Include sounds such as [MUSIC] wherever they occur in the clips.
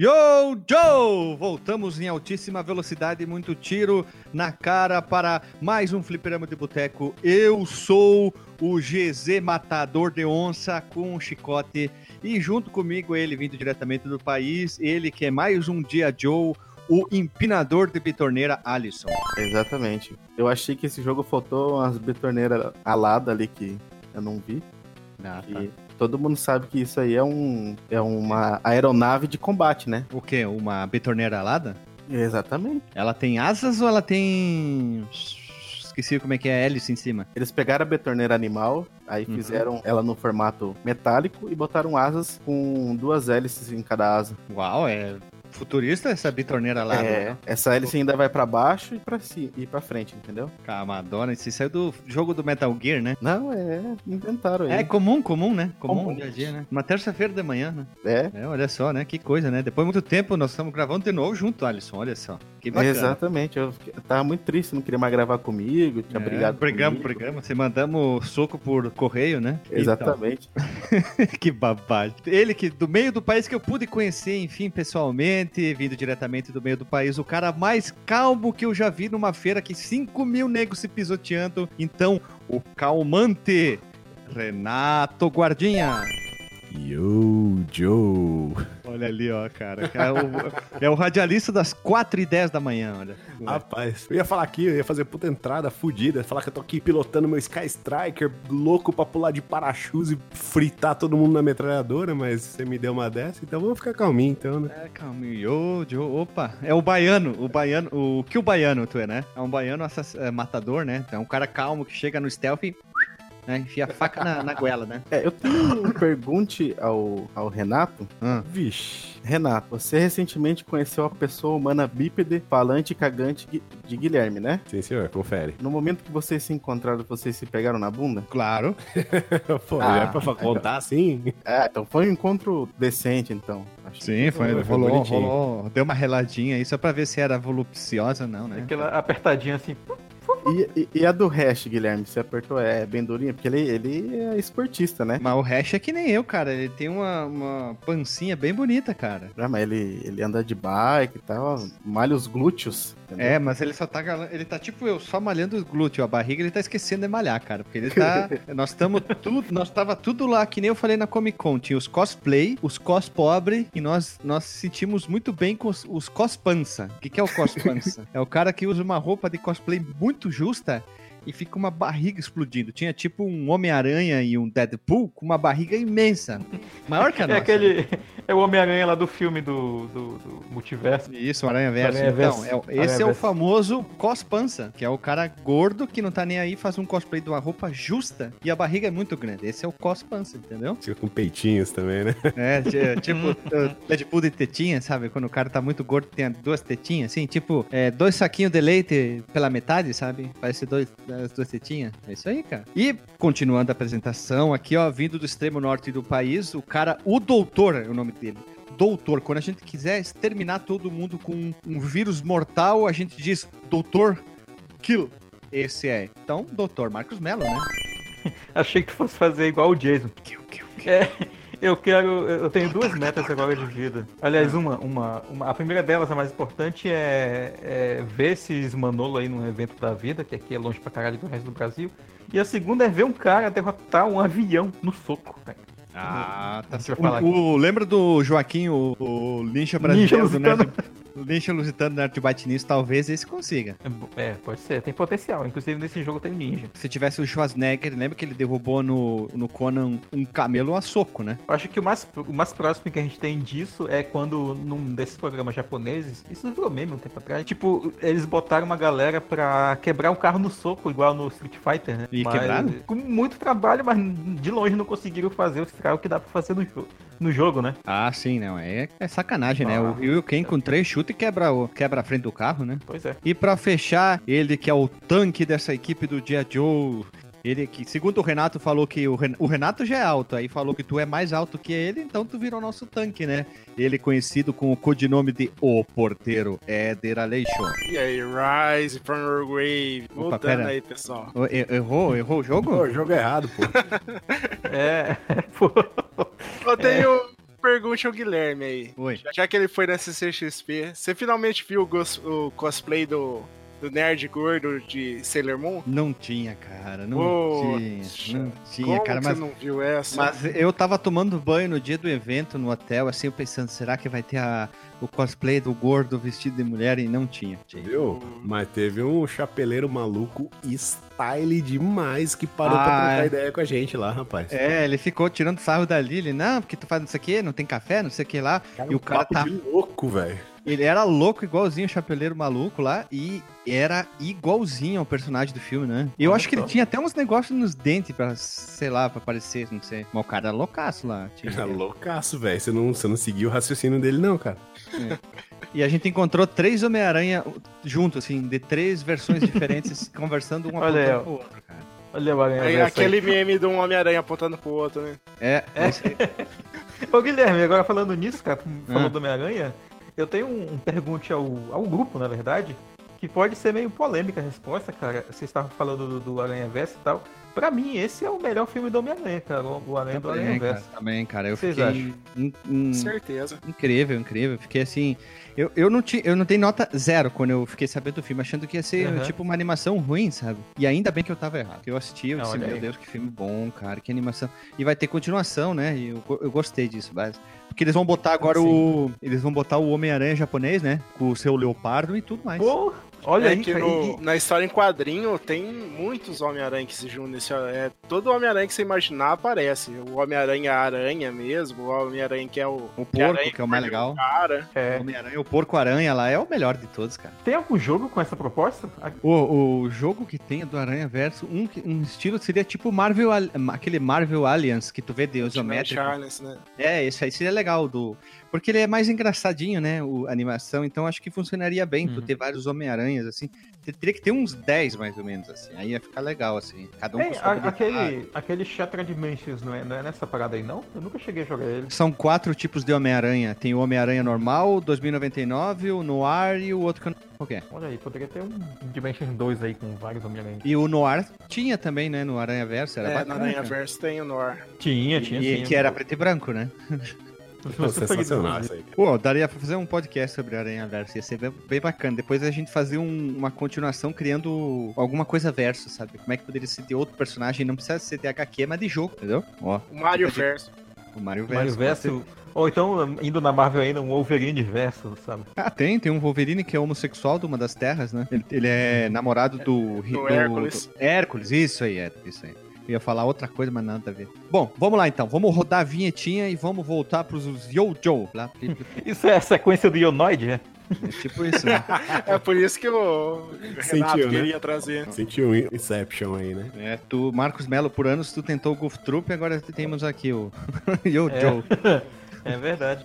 Yo, Joe! Voltamos em altíssima velocidade, muito tiro na cara para mais um fliperama de boteco. Eu sou o GZ Matador de Onça com um chicote e junto comigo ele vindo diretamente do país, ele que é mais um dia Joe, o empinador de bitorneira Alisson. Exatamente. Eu achei que esse jogo faltou umas bitorneiras aladas ali que eu não vi. Ah, tá. E todo mundo sabe que isso aí é, um, é uma aeronave de combate, né? O que? Uma bitorneira alada? Exatamente. Ela tem asas ou ela tem. Esqueci como é que é hélice em cima. Eles pegaram a betorneira animal, aí Uhum. fizeram ela no formato metálico e botaram asas com duas hélices em cada asa. Uau, é futurista essa bitorneira alada. É, essa hélice ainda vai pra baixo e pra cima e para frente, entendeu? Camadona, isso saiu do jogo do Metal Gear, né? Não, é, inventaram aí. É comum, comum, né? Comum, Comum. dia a dia, né? Uma terça-feira de manhã, né? É, É, olha só, né? Que coisa, né? Depois de muito tempo, nós estamos gravando de novo junto, Alisson. Olha só. Que bacana. exatamente. Eu, tava muito triste, não queria mais gravar comigo, tinha É, brigado brigamos, comigo. brigamos. Você mandamos soco por correio, né? Exatamente. Então, [LAUGHS] que babagem. Ele que, do meio do país que eu pude conhecer, enfim, pessoalmente, vindo diretamente do meio do país, o cara mais calmo que eu já vi numa feira que 5 mil negros se pisoteando. Então, o calmante, Renato Guardinha. Yo, Joe. Olha ali, ó, cara. É o, é o radialista das 4 e 10 da manhã, olha. Rapaz, eu ia falar aqui, eu ia fazer puta entrada fudida, falar que eu tô aqui pilotando meu Sky Striker, louco pra pular de parachute e fritar todo mundo na metralhadora, mas você me deu uma dessa, então vamos ficar calminho então, né? É, calminho, Joe, opa. É o baiano, o baiano, o que o baiano tu é, né? É um baiano assass- é, matador, né? É um cara calmo que chega no stealth e né, enfia a faca na, na goela, né? É, eu tenho um pergunte ao, ao Renato. Ah, Vixe. Renato, você recentemente conheceu a pessoa humana bípede, falante e cagante de Guilherme, né? Sim, senhor, confere. No momento que vocês se encontraram, vocês se pegaram na bunda? claro. [LAUGHS] Pô, Ah. é pra contar assim? É, então foi um encontro decente, então. Acho Sim, foi, Foi rolou, bonitinho. rolou, deu uma reladinha aí só pra ver se era voluptuosa ou não, né? Aquela apertadinha assim. E, e- e a do hash, Guilherme? Você apertou? É bem durinha? Porque ele, ele é esportista, né? Mas o Hash é que nem eu, cara. Ele tem uma, uma pancinha bem bonita, cara. Ah, mas ele, ele anda de bike e tal, malha os glúteos. Entendeu? É, mas ele só tá. Ele tá tipo eu, só malhando os glúteos. A barriga ele tá esquecendo de malhar, cara. Porque ele tá. [LAUGHS] nós estamos tudo. Nós tava tudo lá, que nem eu falei na Comic Con. Tinha os cosplay, os cos pobre, e nós, nós sentimos muito bem com os, os cos pança. O que, que é o cos [LAUGHS] pança? é o cara que usa uma roupa de cosplay muito justa. E fica uma barriga explodindo. Tinha tipo um Homem-Aranha e um Deadpool com uma barriga imensa. Maior que a [LAUGHS] É nossa. aquele. É o Homem-Aranha lá do filme do, do, do multiverso. Isso, o Aranha Verso. Aranha Então, Verso. é o- esse é o famoso cospança, que é o cara gordo que não tá nem aí, faz um cosplay de uma roupa justa e a barriga é muito grande. Esse é o cospança, entendeu? Fica com peitinhos também, né? É, ti- [LAUGHS] tipo, Deadpool de tetinha, sabe? Quando o cara tá muito gordo, tem duas tetinhas, assim, tipo, é, dois saquinhos de leite pela metade, sabe? Parece dois, as duas tetinhas. É isso aí, cara. E, continuando a apresentação, aqui, ó, vindo do extremo norte do país, o cara, o doutor é o nome dele. Doutor, quando a gente quiser exterminar todo mundo com um, vírus mortal, a gente diz doutor kill. Esse é. Então, doutor Marcos Mello, né? [LAUGHS] Achei que fosse fazer igual o Jason. Kill, kill, kill. É, eu quero. Eu tenho duas metas agora de vida. Aliás, uma, uma, uma- a primeira delas, a mais importante, é, é ver esses Manolo aí num evento da vida, que aqui é longe pra caralho do resto do Brasil. E a segunda é ver um cara derrotar um avião no soco. cara. Ah, tá. O, o- lembra do Joaquim, o, o Lincha Ninja brasileiro do lusitano. Nerd, o lusitano Nerd Batinis, talvez esse consiga. É, pode ser, tem potencial. Inclusive nesse jogo tem ninja. Se tivesse o Schwarzenegger, lembra que ele derrubou no, no Conan um camelo a soco, né? Eu acho que o mais, o mais próximo que a gente tem disso é quando, num desses programas japoneses, isso virou meme um tempo atrás, tipo, eles botaram uma galera pra quebrar um carro no soco, igual no Street Fighter, né? E Mas, quebraram? Com muito trabalho, mas de longe não conseguiram fazer o estrago que dá pra fazer no, jo no jogo, né? Ah, sim, não. É, é sacanagem, né? Ah. O Ryu Ken com três chutes quebra, o- quebra a frente do carro, né? Pois é. E pra fechar, ele que é o tanque dessa equipe do Dia Joe. Ele que, segundo o Renato, falou que o, Ren- o Renato já é alto, aí falou que tu é mais alto que ele, então tu virou nosso tanque, né? Ele conhecido com o codinome de O Porteiro, Éder Aleixo. E aí, Rise from your grave. Opa, Voltando pera. aí, pessoal. E- Errou? Errou o jogo? Pô, o jogo é errado, pô. [LAUGHS] É, [LAUGHS] pô. Eu tenho pergunte ao Guilherme aí. Oi. Já que ele foi na CCXP, você finalmente viu o, o cosplay do, do nerd gordo de Sailor Moon? Não tinha, cara. Não Poxa, tinha. Não tinha, Como cara. Mas, você não viu essa? mas eu tava tomando banho no dia do evento no hotel, assim, eu pensando, será que vai ter a, o cosplay do gordo vestido de mulher? E não tinha. Tinha. Viu? Mas teve um chapeleiro maluco style demais que parou Ah, pra trocar é. ideia com a gente lá, rapaz. É, ele ficou tirando sarro da Lily. Não, porque tu faz isso aqui, não tem café, não sei o que lá. e o cara papo tá de louco, velho. Ele era louco, igualzinho o Chapeleiro Maluco lá, e era igualzinho ao personagem do filme, né? Eu acho que ele tinha até uns negócios nos dentes pra, sei lá, pra parecer, não sei. Mas o cara era loucaço lá. tinha- Era loucaço, velho. Você não, você não seguiu o raciocínio dele, não, cara. E a gente encontrou três Homem-Aranha juntos, assim, de três versões diferentes, [LAUGHS] conversando um apontando pro outro, cara. Olha o Aranha Aí, Verso aí. aquele meme de um Homem-Aranha apontando pro outro, né? É, é. [LAUGHS] Ô Guilherme, agora falando nisso, cara, falando Ah. do Homem-Aranha, eu tenho um, um pergunte ao, ao grupo, na verdade, que pode ser meio polêmica a resposta, cara. Vocês estavam falando do, do Aranha Verso e tal. Pra mim, esse é o melhor filme do Homem-Aranha, cara. O o Aranha do Também, Aranha cara, Verso. também, cara. Eu Vocês fiquei acham? in- in- Certeza. incrível, incrível. Fiquei assim. Eu, eu, não tinha, eu não dei nota zero quando eu fiquei sabendo do filme, achando que ia ser Aham. tipo uma animação ruim, sabe? E ainda bem que eu tava errado. Eu assisti, eu Ah, disse, meu aí. Deus, que filme bom, cara, que animação. E vai ter continuação, né? E eu, eu gostei disso, mas. Porque eles vão botar agora o. Eles vão botar o Homem-Aranha japonês, né? Com o seu leopardo e tudo mais. Olha é aí, que no- e- na história em quadrinho tem muitos Homem-Aranha que se juntam nesse. É, todo Homem-Aranha que você imaginar aparece. O Homem-Aranha Aranha mesmo, o Homem-Aranha que é o. O que porco, que é o mais legal. Cara. é, O Homem-Aranha, o porco-aranha lá é o melhor de todos, cara. tem algum jogo com essa proposta? O, o jogo que tem do Aranha Verso, um, que- um estilo seria tipo Marvel, aquele Marvel Alliance que tu vê de isométrico. Charles, né? É, esse aí seria legal do. Porque ele é mais engraçadinho, né? O, a animação, então acho que funcionaria bem tu Uhum. ter vários Homem-Aranhas, assim. Te- Teria que ter uns 10, mais ou menos, assim. Aí ia ficar legal, assim. Cada um com sua a- aquele, aquele Shattered Dimensions não é, não é nessa parada aí, não? Eu nunca cheguei a jogar ele. São quatro tipos de Homem-Aranha. Tem o Homem-Aranha normal, o 2099, o Noir e o outro que eu não qual que é. Olha aí, poderia ter um Dimensions 2 aí com vários Homem-Aranha. E o Noir tinha também, né? No Aranha Verso. Era É, na bacana, Aranha cara. Verso tem o Noir. Tinha, tinha, E, sim. que era preto e branco, né? [LAUGHS] [LAUGHS] Meus Sensacional isso aí. Pô, daria pra fazer um podcast sobre Aranha Verso, ia ser bem, bem bacana. Depois a gente fazer um- uma continuação criando alguma coisa verso, sabe? Como é que poderia ser de outro personagem, não precisa ser de HQ, mas de jogo, entendeu? Ó, O Mario de- Verso. o Mario Verso. Mario Verso. Ou então, indo na Marvel ainda, um Wolverine Verso, sabe? Ah, tem, tem um Wolverine que é homossexual de uma das terras, né? Ele, ele é namorado do... Do Hércules. do- Hércules, isso aí, é, isso aí. Eu ia falar outra coisa, mas nada a ver. Bom, vamos lá então. Vamos rodar a vinhetinha e vamos voltar pros. Lá, pli- [LAUGHS] Isso é a sequência do Ionoid, é? é tipo isso, né? É por isso que o Renato Sentiu, né? queria trazer. Sentiu Inception aí, né? É, tu, Marcos Melo, por anos, tu tentou o Goof Troop, agora temos aqui o [LAUGHS] Yo-Joe. [LAUGHS] É verdade.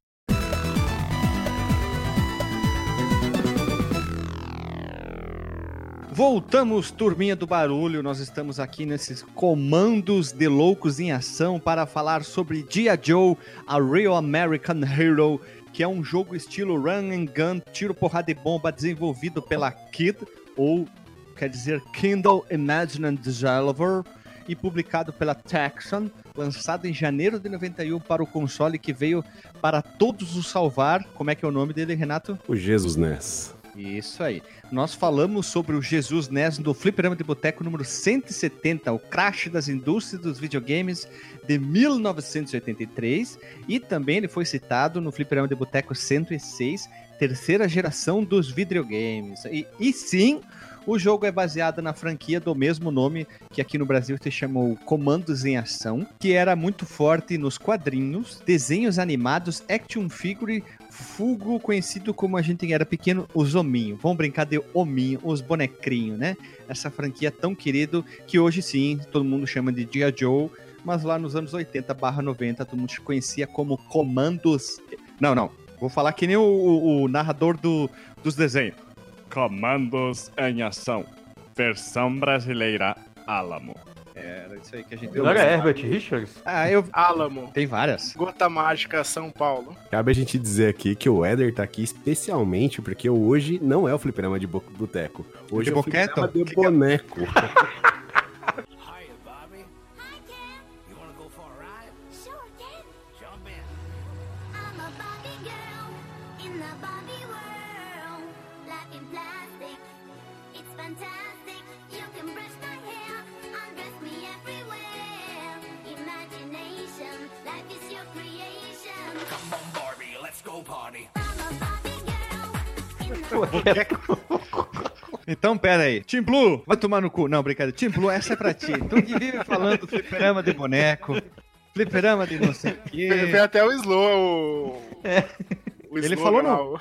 Voltamos, turminha do barulho. Nós estamos aqui nesses comandos de loucos em ação para falar sobre G.I. Joe, a Real American Hero, que é um jogo estilo run and gun, tiro, porrada e bomba, desenvolvido pela Kid, ou quer dizer Kindle Imagine and Developer, e publicado pela Texan, lançado em janeiro de 91 para o console que veio para todos os salvar. Como é que é o nome dele, Renato? O Jesus Ness. Isso aí. Nós falamos sobre o Jesus NES do Fliperama de Boteco número 170, o crash das indústrias dos videogames de 1983. E também ele foi citado no Fliperama de Boteco 106, terceira geração dos videogames. E, e sim, o jogo é baseado na franquia do mesmo nome, que aqui no Brasil se chamou Comandos em Ação, que era muito forte nos quadrinhos, desenhos animados, action figure, fugo conhecido como a gente era pequeno, os hominhos. Vamos brincar de hominho, os bonecrinhos, né? Essa franquia tão querido que hoje sim todo mundo chama de G.I. Joe, mas lá nos anos 80 barra 90 todo mundo conhecia como Comandos. Não, não. Vou falar que nem o, o- o narrador do, dos desenhos. Comandos em ação. Versão brasileira Alamo. Era isso aí que a gente Não era Herbert Richards? Ah, eu. Álamo. Tem várias. Gota Mágica São Paulo. Cabe a gente dizer aqui que o Éder tá aqui especialmente porque hoje não é o fliperama de bo- boteco. Hoje De é o boqueto? fliperama de Que que é? boneco. Hiya, [LAUGHS] [LAUGHS] Então, pera aí. Team Blue, vai tomar no cu. Não, brincadeira. Team Blue, essa é pra ti. Tu que vive falando fliperama de boneco, fliperama de não sei o quê. até o Slow. O... o Ele slogan falou não.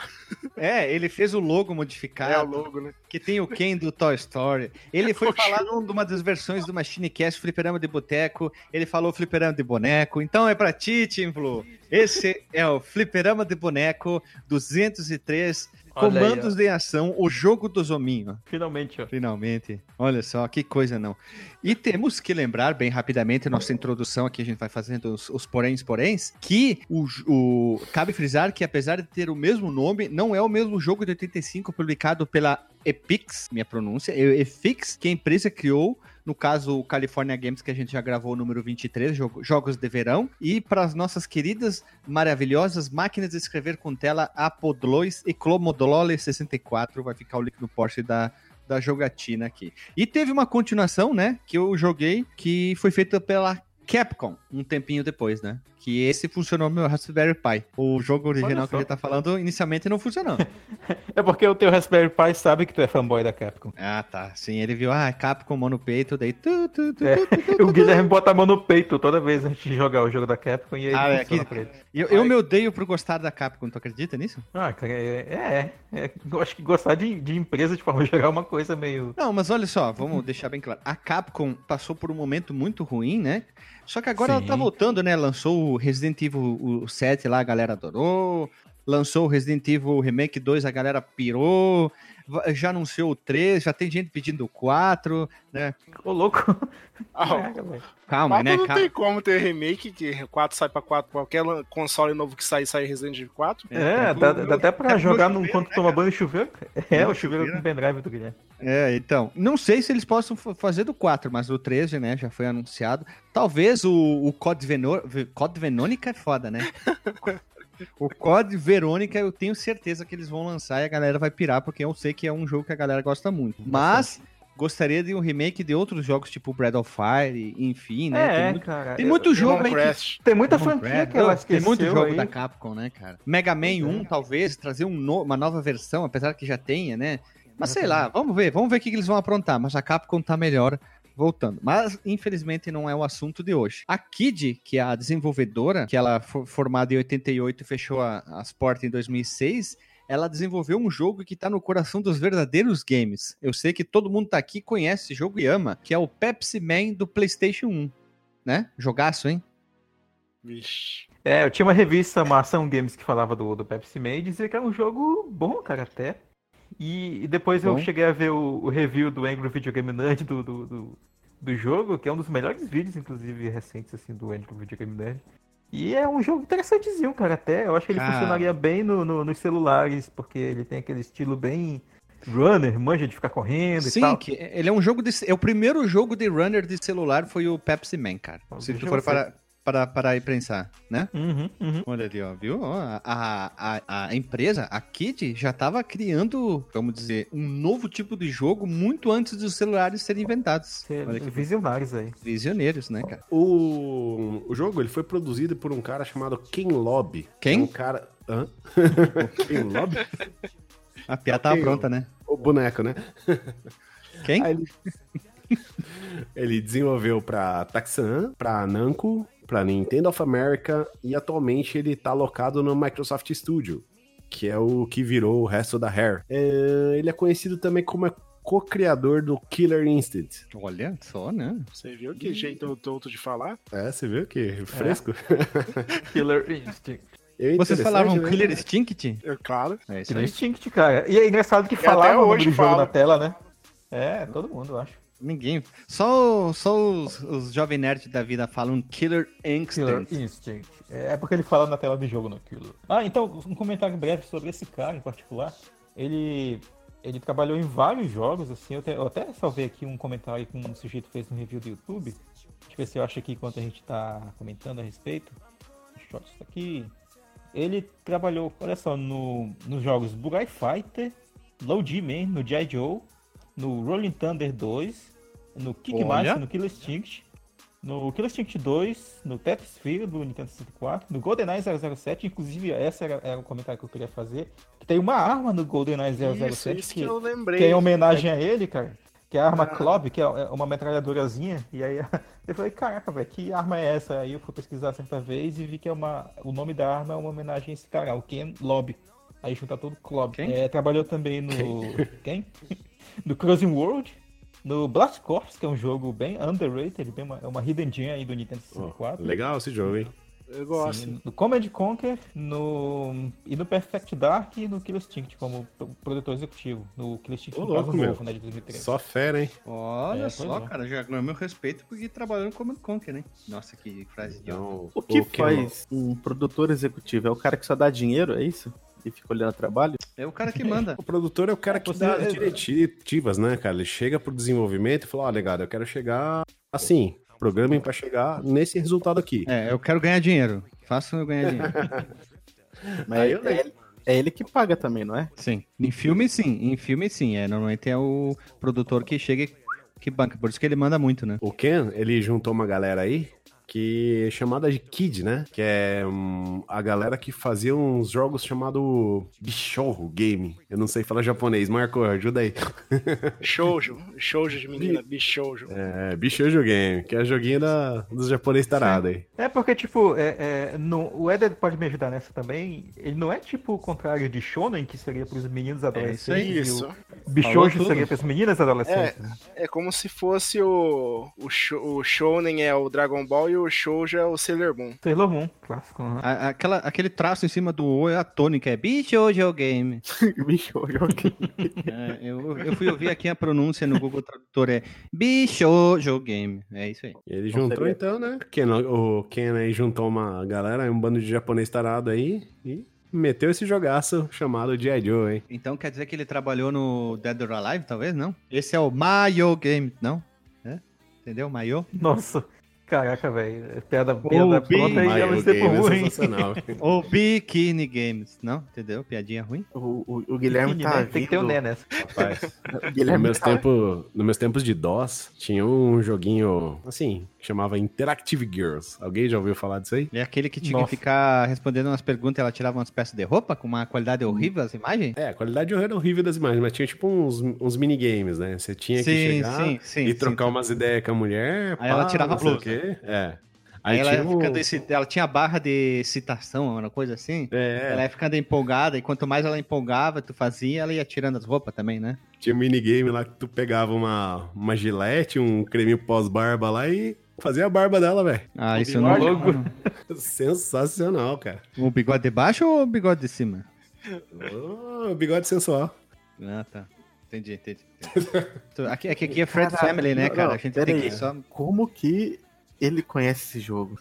É, ele fez o logo É o modificado, logo, né? que tem o Ken do Toy Story. Ele foi falar numa das versões do Machine Cast, fliperama de boteco. Ele falou fliperama de boneco. Então é pra ti, Team Blue. Esse é o fliperama de boneco 203. Olha aí, Comandos de ação, o jogo do Zominho. Finalmente, ó. Finalmente. Olha só, que coisa não. E temos que lembrar, bem rapidamente, nossa introdução aqui, a gente vai fazendo os, os poréns, poréns, que o, o- cabe frisar que apesar de ter o mesmo nome, não é o mesmo jogo de 85 publicado pela Epix, minha pronúncia, é Epix, que a empresa criou, no caso o California Games, que a gente já gravou o número 23, jogo- Jogos de Verão, e para as nossas queridas, maravilhosas máquinas de escrever com tela Apodlois e Clomodolole 64, vai ficar o link no Porsche da, da jogatina aqui. E teve uma continuação, né, que eu joguei, que foi feita pela Capcom, um tempinho depois, né? Que esse funcionou no meu Raspberry Pi. O jogo original que a gente tá falando, inicialmente não funcionou. [LAUGHS] É porque o teu Raspberry Pi sabe que tu é fanboy da Capcom. ah, tá. Sim, ele viu, ah, Capcom, mão no peito, daí... Tu, tu, tu, É, [LAUGHS] O Guilherme bota a mão no peito toda vez antes de jogar o jogo da Capcom e aí Ah, é, que- pra ele. Eu, eu me odeio por gostar da Capcom, tu acredita nisso? Ah, cara, é, é, é. Eu acho que gostar de, de empresa de forma [LAUGHS] geral é uma coisa meio. Não, mas olha só, vamos deixar bem claro. A Capcom passou por um momento muito ruim, né? Só que agora ela tá Sim. voltando, né? Lançou o Resident Evil o 7 lá, a galera adorou. Lançou o Resident Evil Remake 2, a galera pirou. Já anunciou o 3, já tem gente pedindo o 4, né? Ô, louco. Ah. Calma, né? não Calma. tem como ter remake, que 4 sai pra 4, qualquer console novo que sair, sai Resident Evil 4. É, dá, dá até pra é jogar chuveiro, enquanto toma banho e chuveiro. [LAUGHS] É, É, o chuveiro com pendrive do Guilherme. É, então. Não sei se eles possam fa- fazer do 4, mas o 13, né, já foi anunciado. Talvez o, o Code, Veno... Ve- Code Verônica é foda, né? [LAUGHS] o Code Verônica eu tenho certeza que eles vão lançar e a galera vai pirar, porque eu sei que é um jogo que a galera gosta muito. Mas gostaria de um remake de outros jogos, tipo Breath of Fire, enfim, né? é, tem muito, cara. tem eu- muito jogo aí que Crash. Tem muita Demon franquia Breath. que ela esqueceu Tem muito jogo aí. da Capcom, né, cara? Mega Man Pois é. 1, talvez, trazer um no- uma nova versão, apesar que já tenha, né? Mas sei lá, vamos ver, vamos ver o que, que eles vão aprontar. Mas a Capcom tá melhor voltando. Mas, infelizmente, não é o assunto de hoje. A Kid, que é a desenvolvedora, que ela foi formada em 88 e fechou a- as portas em 2006, ela desenvolveu um jogo que tá no coração dos verdadeiros games. Eu sei que todo mundo tá aqui conhece esse jogo e ama, que é o Pepsi Man do PlayStation 1. Né? Jogaço, hein? Vixe. É, eu tinha uma revista, uma Ação Games, que falava do, do Pepsi Man e dizia que era um jogo bom, cara, até. E, e depois eu Bom. cheguei a ver o, o review do Angry Video Game Nerd do, do, do, do jogo, que é um dos melhores vídeos, inclusive, recentes, assim, do Angry Video Game Nerd. E é um jogo interessantezinho, cara, até. Eu acho que ele Cara. funcionaria bem no, no- nos celulares, porque ele tem aquele estilo bem runner, manja de ficar correndo e Sim, tal. que ele é um jogo de. É o primeiro jogo de runner de celular foi o Pepsi Man, cara. Se tu for para, para, para aí pensar, né? Uhum, uhum. Olha ali, ó, viu? Ó, A, a, a, empresa, a Kid, já estava criando, vamos dizer, um novo tipo de jogo muito antes dos celulares serem inventados. Olha que Visionários aí. visioneiros, né, cara? O, o jogo ele foi produzido por um cara chamado Ken Lobby. Quem? É um cara. Hã? [LAUGHS] Ken Lobby? A piada tava Ok, pronta, né? O boneco, né? Quem? Aí ele... [LAUGHS] ele desenvolveu pra Taxan, pra Namco, pra Nintendo of America e atualmente ele tá alocado no Microsoft Studio, que é o que virou o resto da Rare. É, ele é conhecido também como co-criador do Killer Instinct. Olha só, né? Você viu que jeito tonto de falar? É, você viu que fresco? [LAUGHS] Killer Instinct. Eu Vocês falavam né? Killer Instinct? É claro. É Killer. Instinct, cara. E é engraçado que até falava o nome hoje do jogo fala. na tela, né? É, todo mundo, eu acho. Ninguém. Só, só os, os jovem nerds da vida falam Killer Killer Instinct. Instinct. É porque ele fala na tela do jogo Killer. Ah, então, um comentário breve sobre esse cara em particular. Ele, ele trabalhou em vários jogos, assim. Eu, te- eu até salvei aqui um comentário que um sujeito fez no review do YouTube. Deixa eu ver se eu acho aqui enquanto a gente tá comentando a respeito. Deixa eu isso aqui. Ele trabalhou, olha só, no, nos jogos Bugai Fighter, Low G-Man, no G.I. Joe, no Rolling Thunder 2, no. Kickmaster, no Killer Instinct, no Killer Instinct 2, no Tetris Sphere do Nintendo 64, no GoldenEye 007, inclusive esse era, era o comentário que eu queria fazer, que tem uma arma no GoldenEye 007 Isso, isso que que, eu lembrei. que é em homenagem a ele, cara, que é a arma Club, que é é uma metralhadorazinha, e aí [LAUGHS] eu falei, caraca, velho, que arma é essa? Aí eu fui pesquisar certa vez e vi que é uma, o nome da arma é uma homenagem a esse cara, o Ken Lobby. Aí junta todo Club. Quem? É, trabalhou também no... Quem? [LAUGHS] no Crossing World, no Blast Corps, que é um jogo bem underrated, bem uma, é uma hidden gem aí do Nintendo Ó, 64. legal esse jogo, hein? Eu gosto. Sim, no Command Conquer, no e no Perfect Dark e no Killer Instinct como pro- produtor executivo. No Killer Instinct Ô, no louco, novo, né, de 2013. Só fera, hein? Olha É, só, é. cara, já ganhou meu respeito porque trabalhou no Command Conquer, né? Nossa, que frase. Então, O que Ken- faz um produtor executivo? É o cara que só dá dinheiro, é isso? E fica olhando o trabalho? É o cara que manda. [LAUGHS] O produtor é o cara que Você- dá as diretivas, né, cara? Ele chega pro desenvolvimento e fala, ó, legado, eu quero chegar assim. Programem pra chegar nesse resultado aqui. É, eu quero ganhar dinheiro. Façam eu ganhar dinheiro. [LAUGHS] Mas Aí é, eu ele, é ele que paga também, não é? Sim. Em filme, sim. Em filme, sim. É, normalmente é o produtor que chega e que banca. Por isso que ele manda muito, né? O Ken, ele juntou uma galera aí que é chamada de Kid, né? Que é hum, a galera que fazia uns jogos chamado Bichorro Game. Eu não sei falar japonês. Marco, ajuda aí. [LAUGHS] Shoujo. Shoujo de menina. Bichoujo. É, Bichorro Game, que é joguinho da, dos japoneses tarados aí. É porque, tipo, é, é, no- o Eder pode me ajudar nessa também. Ele não é tipo o contrário de Shonen, que seria pros meninos adolescentes. Isso. E o Falou Bichojo tudo. seria pras meninas adolescentes. né? É como se fosse o. O, o Shounen é o Dragon Ball e o Shoujo é o Sailor Moon. Sailor Moon, clássico. né? A- aquela, aquele traço em cima do O é a tônica, é Bichojo Game. [LAUGHS] Bichorro É, eu, eu fui ouvir aqui a pronúncia no Google Tradutor, é Bichojo Game. É isso aí. Ele juntou então, né? Ken, o Ken aí juntou uma galera, um bando de japonês tarado aí e meteu esse jogaço chamado G.I. Joe, hein? Então quer dizer que ele trabalhou no Dead or Alive, talvez? Não? Esse é o Mayo Game, não? É? Entendeu? Mayo? Nossa, caraca, velho. Piada, piada pronta e ela ser é ruim. sensacional. [LAUGHS] Ou Bikini Games, não? Entendeu? Piadinha ruim? O, o, o Guilherme Pequenininho, tá né? Tem que ter o vindo- Né nessa. Rapaz, [LAUGHS] Guilherme meus, tá... tempo, nos meus tempos de DOS, tinha um joguinho, assim, que chamava Interactive Girls. Alguém já ouviu falar disso aí? É aquele que tinha Nossa. que ficar respondendo umas perguntas e ela tirava umas peças de roupa com uma qualidade horrível as imagens? É, a qualidade era horrível das imagens, mas tinha tipo uns, uns minigames, né? Você tinha que Sim, chegar sim, sim, e trocar sim. umas ideias com a mulher. Aí ela tirava a não sei o blusa. quê. É. Aí, Aí, ela, ia um... ficando excit- ela tinha barra de citação, uma coisa assim. É, Ela ia ficando empolgada, e quanto mais ela empolgava, tu fazia, ela ia tirando as roupas também, né? tinha um minigame lá que tu pegava uma, uma gilete, um creme pós-barba lá e fazia a barba dela, velho. Ah, O isso eu não. bigode. [LAUGHS] Sensacional, cara. O bigode de baixo ou o bigode de cima? Ô, bigode sensual. Ah, tá. Entendi, entendi. entendi. [LAUGHS] Aqui, aqui, aqui é Fred Family, né, não, cara? não, a gente tem aí. que só. Como que ele conhece esse jogo?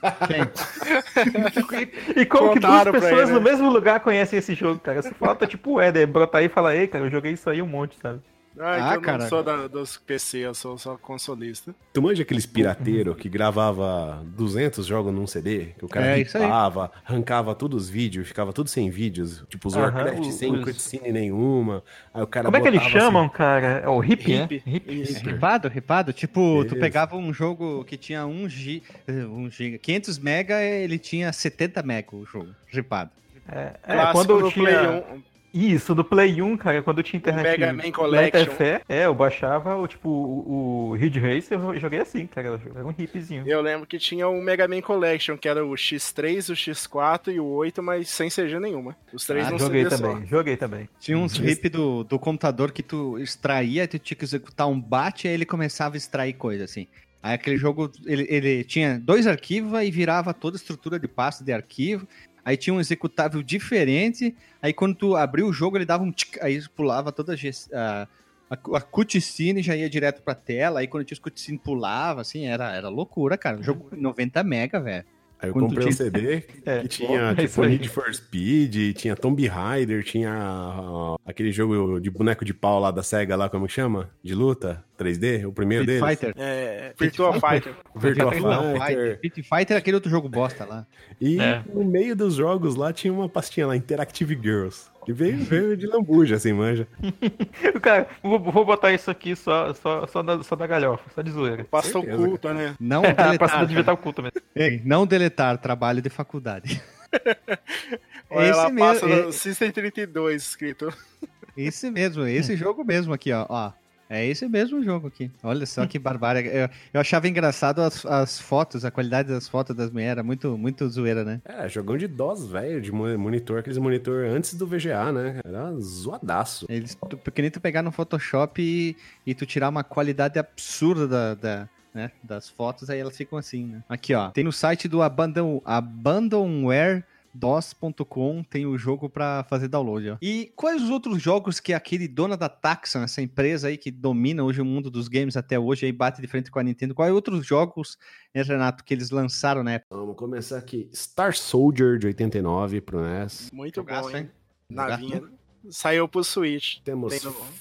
E como que duas Contaram pessoas ele, no né? mesmo lugar conhecem esse jogo, cara? Se falta tipo o Eder, brotar aí e falar, ei, cara, eu joguei isso aí um monte, sabe? Ah, Ah, que eu cara. não sou da, dos PC, eu sou só consolista. Tu manja aqueles pirateiros que gravava 200 jogos num CD? Que o cara É, isso aí. ripava, arrancava todos os vídeos, ficava tudo sem vídeos. Tipo, os Aham, Warcraft os- sem os- cutscene nenhuma. Aí o cara Como é que eles assim, chamam, cara? É o hip, né? Hip. Hip. Isso. Ripado, ripado. Tipo, tu Beleza. pegava um jogo que tinha 1 G, 1 giga, 500 mega, ele tinha 70 mega o jogo, ripado. É, é, quando do tinha... Play 1. Isso, do Play 1, cara, quando eu tinha internet Mega Man Collection. Interfé, é, eu baixava o tipo o, o Ridge Racer, eu joguei assim, cara, era um hipzinho. Eu lembro que tinha o Mega Man Collection, que era o X3, o X4 e o 8, mas sem CG nenhuma. Os três Ah, não joguei também, joguei também. Tinha uns hip do, do computador que tu extraía, tu tinha que executar um bate, aí ele começava a extrair coisa, assim. Aí aquele jogo, ele, ele tinha dois arquivos e virava toda a estrutura de pasta de arquivo. Aí tinha um executável diferente. Aí quando tu abriu o jogo, ele dava um tic, aí pulava toda a, a, a, a cutscene já ia direto pra tela. Aí quando tinha os cutscene pulava, assim, era, era loucura, cara. Um jogo 90 mega, velho. Aí eu Quando comprei um CD [LAUGHS] É, que tinha é tipo. Need for Speed, tinha Tomb Raider, tinha ah, aquele jogo de boneco de pau lá da SEGA lá, como que chama? De luta? 3D? O primeiro Street deles? Fighter. É, Virtua Fighter. [LAUGHS] Virtua Fighter. Street Fighter é aquele outro jogo bosta lá. E É. no meio dos jogos lá tinha uma pastinha lá, Interactive Girls. Que veio, veio de lambuja, assim, manja. [LAUGHS] Cara, vou, vou botar isso aqui só, só, só, da, só da galhofa, só de zoeira. Certeza, oculta, né? Não A [LAUGHS] passada deletar. devia estar oculta mesmo. Ei, não deletar trabalho de faculdade. [LAUGHS] Olha Esse passa mesmo, no System 32 escrito. Esse mesmo, esse jogo mesmo aqui, ó. ó. É esse mesmo jogo aqui. Olha só que barbárie. Eu, eu achava engraçado as, as fotos, a qualidade das fotos das mulheres. Era muito, muito zoeira, né? É, jogão de DOS, velho, de mo- monitor, aqueles monitor antes do VGA, né? Era zoadaço. Eles, tu, que nem tu pegar no Photoshop e, e tu tirar uma qualidade absurda da, da- né, das fotos, aí elas ficam assim, né? Aqui, ó. Tem no site do Abandon, abandonwaredos.com tem o jogo pra fazer download, ó. E quais os outros jogos que aquele dona da Taxon, essa empresa aí que domina hoje o mundo dos games até hoje, aí bate de frente com a Nintendo, quais outros jogos, né, Renato, que eles lançaram na época? Vamos começar aqui. Star Soldier de 89 pro NES. Muito Jogaço, bom, hein? hein? Navinha. Saiu pro Switch. Temos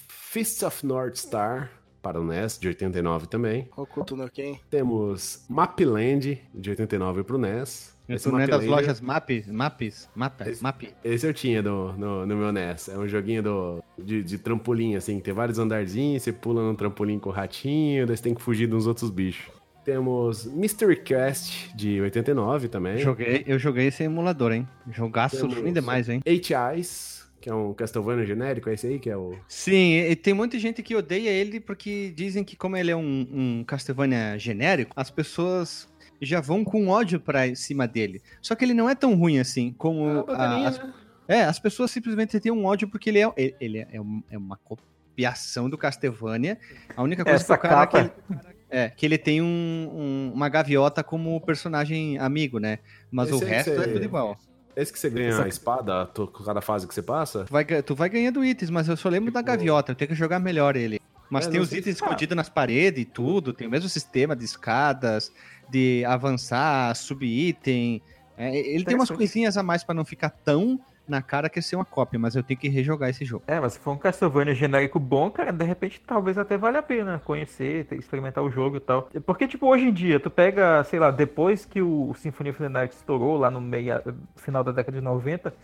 Fists of North Star para o NES de 89 também. Hokuto no Ken. Temos Mapland de 89 pro NES. Esse não é das lojas Maps, Maps, Map, Esse- Map. Esse eu tinha do- no, no meu NES. É um joguinho do, de, de trampolim, assim. Tem vários andarzinhos, você pula no trampolim com o ratinho, daí você tem que fugir uns outros bichos. Temos Mystery Quest de 89 também. Joguei, eu joguei esse emulador, hein? Jogaço ruim demais, hein? Eight Eyes, que é um Castlevania genérico, é esse aí que é o... Sim, e tem muita gente que odeia ele porque dizem que como ele é um, um Castlevania genérico, as pessoas já vão com ódio pra cima dele. Só que ele não é tão ruim assim como Ah, a- as, né? é, as pessoas simplesmente têm um ódio porque ele é ele, ele é, um- é uma copiação do Castlevania. A única coisa Essa que o cara é que capa- ele, é que ele tem um- um- uma gaviota como personagem amigo, né? Mas Esse o resto é tudo igual. Esse que você ganha Essa- a espada com cada fase que você passa? Tu vai, tu vai ganhando itens, mas eu só lembro da Tipo- gaviota, eu tenho que jogar melhor ele. Mas É, tem os itens se- escondidos nas paredes e tudo, tem o mesmo sistema de escadas, de avançar, subir item. É, ele tem umas Interessante. coisinhas a mais pra não ficar tão na cara que é ser uma cópia, mas eu tenho que rejogar esse jogo. É, mas se for um Castlevania genérico bom, cara, de repente talvez até valha a pena conhecer, experimentar o jogo e tal. Porque, tipo, hoje em dia, tu pega, sei lá, depois que o Symphony of the Night estourou lá no meio, final da década de 90,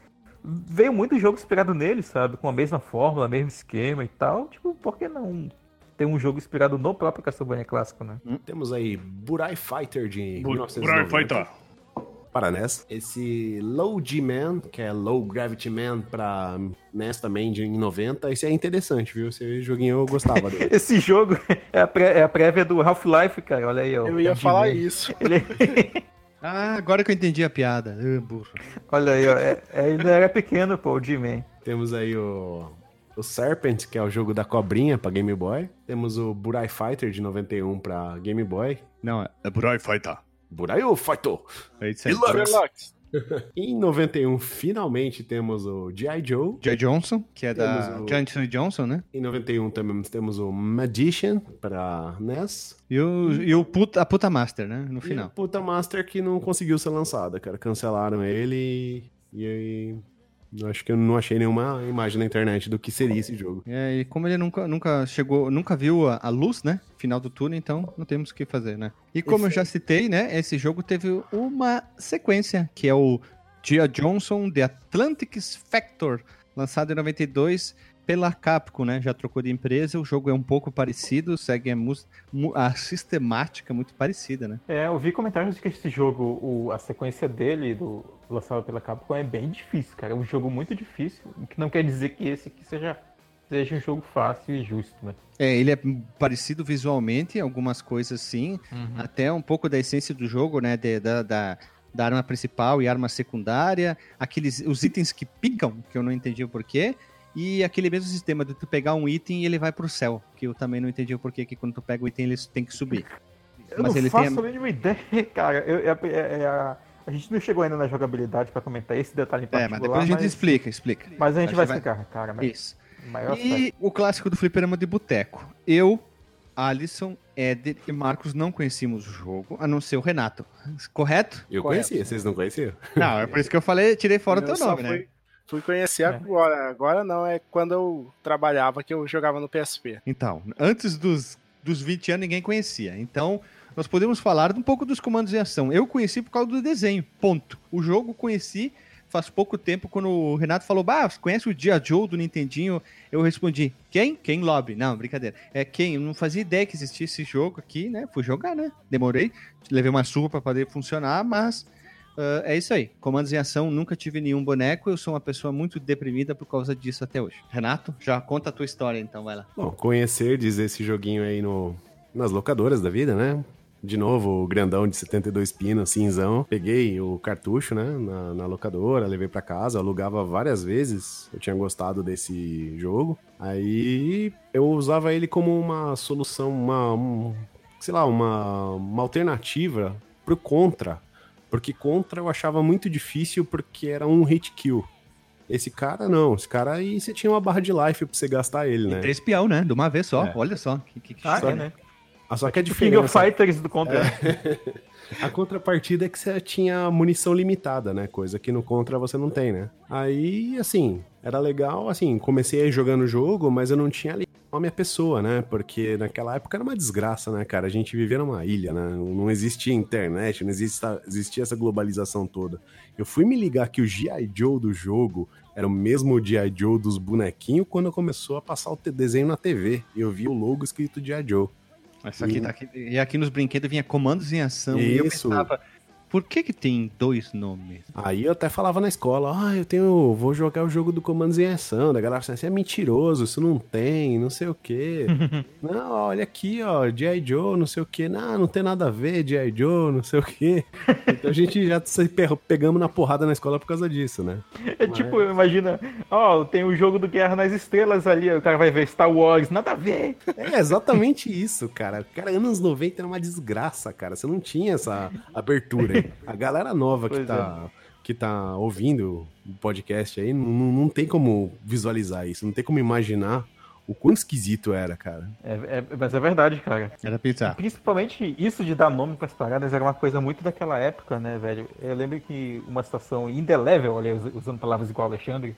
veio muito jogo inspirado nele, sabe? Com a mesma fórmula, mesmo esquema e tal. Tipo, por que não ter um jogo inspirado no próprio Castlevania clássico, né? Temos aí Burai Fighter de Burai 1990 Fighter. Para NES. Esse Low G-Man, que é Low Gravity Man para NES também de em 90. Esse é interessante, viu? Esse joguinho eu gostava dele. [LAUGHS] Esse jogo é a, pré- é a prévia do Half-Life, cara. Olha aí, ó. Eu ia falar isso. [LAUGHS] Ele- [LAUGHS] Ah, agora que eu entendi a piada. Ah, burro. Olha aí, ó. É, é, ele era pequeno, pô, o G-Man. Temos aí o, o Serpent, que é o jogo da cobrinha para Game Boy. Temos o Burai Fighter de 91 para Game Boy. Não, É Burai Fighter. Burai Fighter! é. Deluxe. [LAUGHS] Em 91, finalmente temos o G.I. Joe. Joy Johnson, que é da o- Johnson Johnson, né? Em 91 também temos o Magician para NES. E o, e o puta, a puta Master, né? No E o final. Puta Master que não conseguiu ser lançada, cara. Cancelaram ele e aí. Acho que eu não achei nenhuma imagem na internet do que seria esse jogo. É, e como ele nunca, nunca chegou, nunca viu a, a luz, né? Final do túnel, então não temos o que fazer, né? E como eu já citei, né? Esse jogo teve uma sequência, que é o Gia Johnson The Atlantic Factor, lançado em 92. Pela Capcom, né? Já trocou de empresa, o jogo é um pouco parecido, segue a, a sistemática muito parecida, né? É, eu vi comentários de que esse jogo, o- a sequência dele, do, lançado pela Capcom, é bem difícil, cara. É um jogo muito difícil, o que não quer dizer que esse aqui seja, seja um jogo fácil e justo, né? É, ele é parecido visualmente, algumas coisas sim, até um pouco da essência do jogo, né? de- da, da, da arma principal e arma secundária, aqueles os itens que picam, que eu não entendi o porquê, e aquele mesmo sistema de tu pegar um item e ele vai pro céu, que eu também não entendi o porquê que quando tu pega o item ele tem que subir. Eu Mas não ele faço tem a mínima ideia, [LAUGHS] cara. Eu- é- é- é a, a gente não chegou ainda na jogabilidade pra comentar esse detalhe em É, particular, mas depois a gente mas, explica, explica. mas a gente Acho vai que vai- explicar, cara. Mas Isso. maior E o clássico do fliperama de boteco. Eu, Alisson, Éder e Marcos não conhecíamos o jogo, a não ser o Renato. Correto? Eu Correto. conhecia, vocês não conheciam? Não, é por isso que eu falei, tirei fora o Eu teu nome, né? Fui, conhecer É. agora. Agora não, é quando eu trabalhava que eu jogava no PSP. Então, antes dos, dos 20 anos ninguém conhecia. Então, nós podemos falar um pouco dos comandos em ação. Eu conheci por causa do desenho, ponto. O jogo conheci faz pouco tempo, quando o Renato falou, bah, você conhece o Dia Joe do Nintendinho? Eu respondi, quem? Quem Lobby? Não, brincadeira. É quem? Eu não fazia ideia que existia esse jogo aqui, né? Fui jogar, né? Demorei, levei uma surra pra poder funcionar, mas ah, é isso aí. Comandos em ação, nunca tive nenhum boneco, eu sou uma pessoa muito deprimida por causa disso até hoje. Renato, já conta a tua história então, vai lá. Bom, conhecer, dizer esse joguinho aí no, nas locadoras da vida, né? De novo, o grandão de 72 pinos, cinzão. Peguei o cartucho, né, na, na locadora, levei pra casa, alugava várias vezes. Eu tinha gostado desse jogo. Aí eu usava ele como uma solução, uma, um- sei lá, uma, uma alternativa pro Contra. Porque Contra eu achava muito difícil porque era um hit kill. Esse cara não, esse cara aí você tinha uma barra de life pra você gastar ele, né? Três peão, né? De uma vez só. É. Olha só. Que, que, que Ah, história. é, né? Ah, só que a O King of diferença... Fighters do Contra. [LAUGHS] A contrapartida é que você tinha munição limitada, né? Coisa que no Contra você não tem, né? Aí, assim, era legal, assim, comecei jogando o jogo, mas eu não tinha a pessoa, né? Porque naquela época era uma desgraça, né, cara? A gente vivia numa ilha, né? Não existia internet, não existia, existia essa globalização toda. Eu fui me ligar que o G.I. Joe do jogo era o mesmo G.I. Joe dos bonequinhos quando começou a passar o desenho na TV. E eu vi o logo escrito G.I. Joe. Essa aqui, tá aqui, e aqui nos brinquedos vinha comandos em ação. E eu Isso. pensava, por que que tem dois nomes? Aí eu até falava na escola, ah, eu tenho, vou jogar o jogo do Comandos em Ação. Da galera assim, é mentiroso, isso não tem, não sei o quê. [LAUGHS] não, olha aqui, ó, G.I. Joe, não sei o quê. Não, não tem nada a ver, G.I. Joe, não sei o quê. [LAUGHS] então a gente já se pe- pegamos na porrada na escola por causa disso, né? É tipo, imagina, ó, tem o jogo do Guerra nas Estrelas ali, o cara vai ver Star Wars, nada a ver. [LAUGHS] É exatamente isso, cara. Cara, anos 90 era uma desgraça, cara. Você não tinha essa abertura. A galera nova que tá, que tá ouvindo o podcast aí não, não tem como visualizar isso, não tem como imaginar o quão esquisito era, cara. É, é- mas é verdade, cara. Era pensar. Principalmente isso de dar nome pras paradas era uma coisa muito daquela época, né, velho? Eu lembro que uma situação indelével, olha, us- usando palavras igual Alexandre,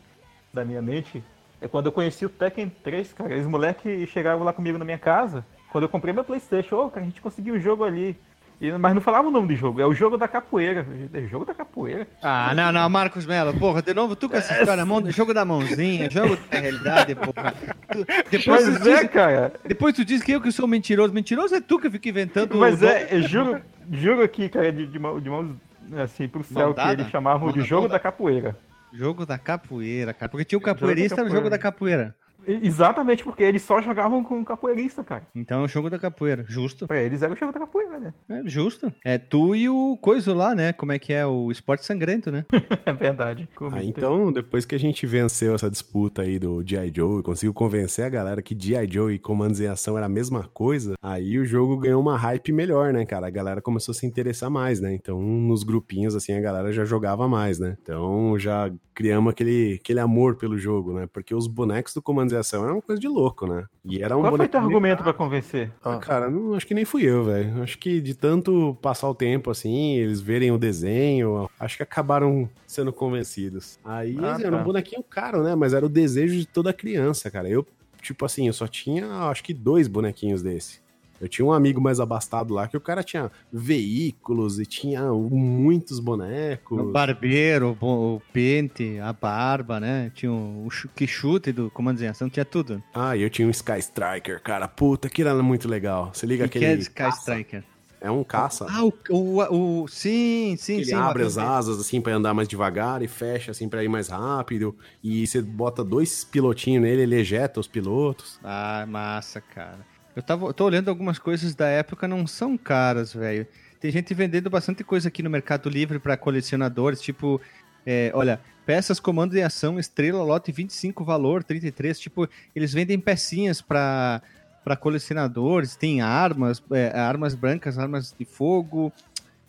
da minha mente, é quando eu conheci o Tekken 3, cara. Eles moleques chegavam lá comigo na minha casa, quando eu comprei meu Playstation, ô, cara, a gente conseguiu um jogo ali. E- mas não falava o nome do jogo, é o jogo da capoeira. É o jogo da capoeira. Ah, não, não, Marcos Mello, porra, de novo tu com essa história, mão- jogo da mãozinha, jogo da realidade, porra. Tu- depois, tu Mas é, diz, cara. depois tu diz que eu que sou mentiroso. Mentiroso é tu que fica inventando. Mas o- é, eu juro, juro aqui, cara, de, de, mão- de mãos assim pro céu, que dada? eles chamavam de Mão jogo da capoeira. Jogo da capoeira, cara. Porque tinha o capoeirista, era o capoeira. jogo da capoeira. Exatamente porque eles só jogavam com capoeirista, cara. Então é o jogo da capoeira. Justo. Pra eles era o jogo da capoeira, né? É justo. É tu e o coisa lá, né? Como é que é? O esporte sangrento, né? [LAUGHS] É verdade. Ah, então, depois que a gente venceu essa disputa aí do G.I. Joe e conseguiu convencer a galera que G.I. Joe e Comandos em Ação era a mesma coisa, aí o jogo ganhou uma hype melhor, né, cara? A galera começou a se interessar mais, né? Então, nos grupinhos, assim, a galera já jogava mais, né? Então, já criamos aquele, aquele amor pelo jogo, né? Porque os bonecos do Comandos em Ação eram uma coisa de louco, né? E era um Qual foi teu argumento pra convencer? ah, cara, não, acho que nem fui eu, velho. Acho que de tanto passar o tempo assim, eles verem o desenho, acho que acabaram sendo convencidos. Aí Ah, era tá. um bonequinho caro, né? Mas era o desejo de toda criança, cara. Eu, tipo assim, eu só tinha, acho que dois bonequinhos desse. Eu tinha um amigo mais abastado lá que o cara tinha veículos e tinha muitos bonecos. O barbeiro, o, pente, a barba, né? Tinha o, que chute do Comandos em Ação, tinha tudo. Ah, e eu tinha um Sky Striker, cara. Puta, aquilo era muito legal. Você liga E que aquele. é Sky Striker? É um caça. Ah, o, o, o- sim, sim, Ele sim. abre o as asas assim pra andar mais devagar e fecha assim pra ir mais rápido. E você bota dois pilotinhos nele, ele ejeta os pilotos. Ah, massa, cara. Eu tava, tô olhando algumas coisas da época, não são caras, velho. Tem gente vendendo bastante coisa aqui no Mercado Livre pra colecionadores, tipo, é, olha, peças comando em ação, estrela, lote 25, valor 33, tipo, eles vendem pecinhas pra para colecionadores, tem armas, é, armas brancas, armas de fogo,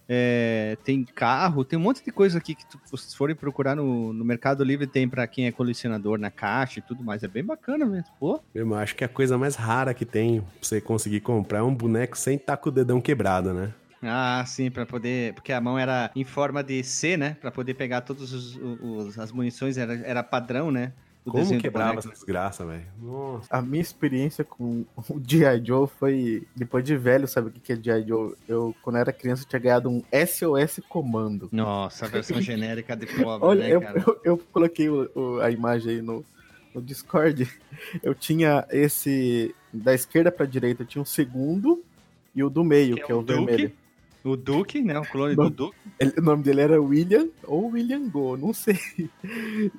é, tem carro, tem um monte de coisa aqui que tu, vocês forem procurar no, no Mercado Livre, tem pra quem é colecionador na caixa e tudo mais. É bem bacana mesmo. Pô, Eu acho que a coisa mais rara que tem pra você conseguir comprar é um boneco sem estar com o dedão quebrado, né? Ah, sim, pra poder. Porque a mão era em forma de C, né? Pra poder pegar todas as munições, era, era padrão, né? O Como desenho do quebrava boneco. essa desgraça, velho? A minha experiência com o [LAUGHS] G.I. Joe foi, depois de velho, sabe o que que é G.I. Joe? Eu, quando era criança, tinha ganhado um SOS Comando. Nossa, a versão [LAUGHS] genérica de pobre, Olha, né, eu, cara? eu, eu coloquei o- o- a imagem aí no, no Discord. [LAUGHS] Eu tinha esse. Da esquerda pra direita, eu tinha o segundo e o do meio, que, é o, Duke, vermelho. O Duke, né? O clone Não. do Duke. Ele- o nome dele era William ou William Go, não sei.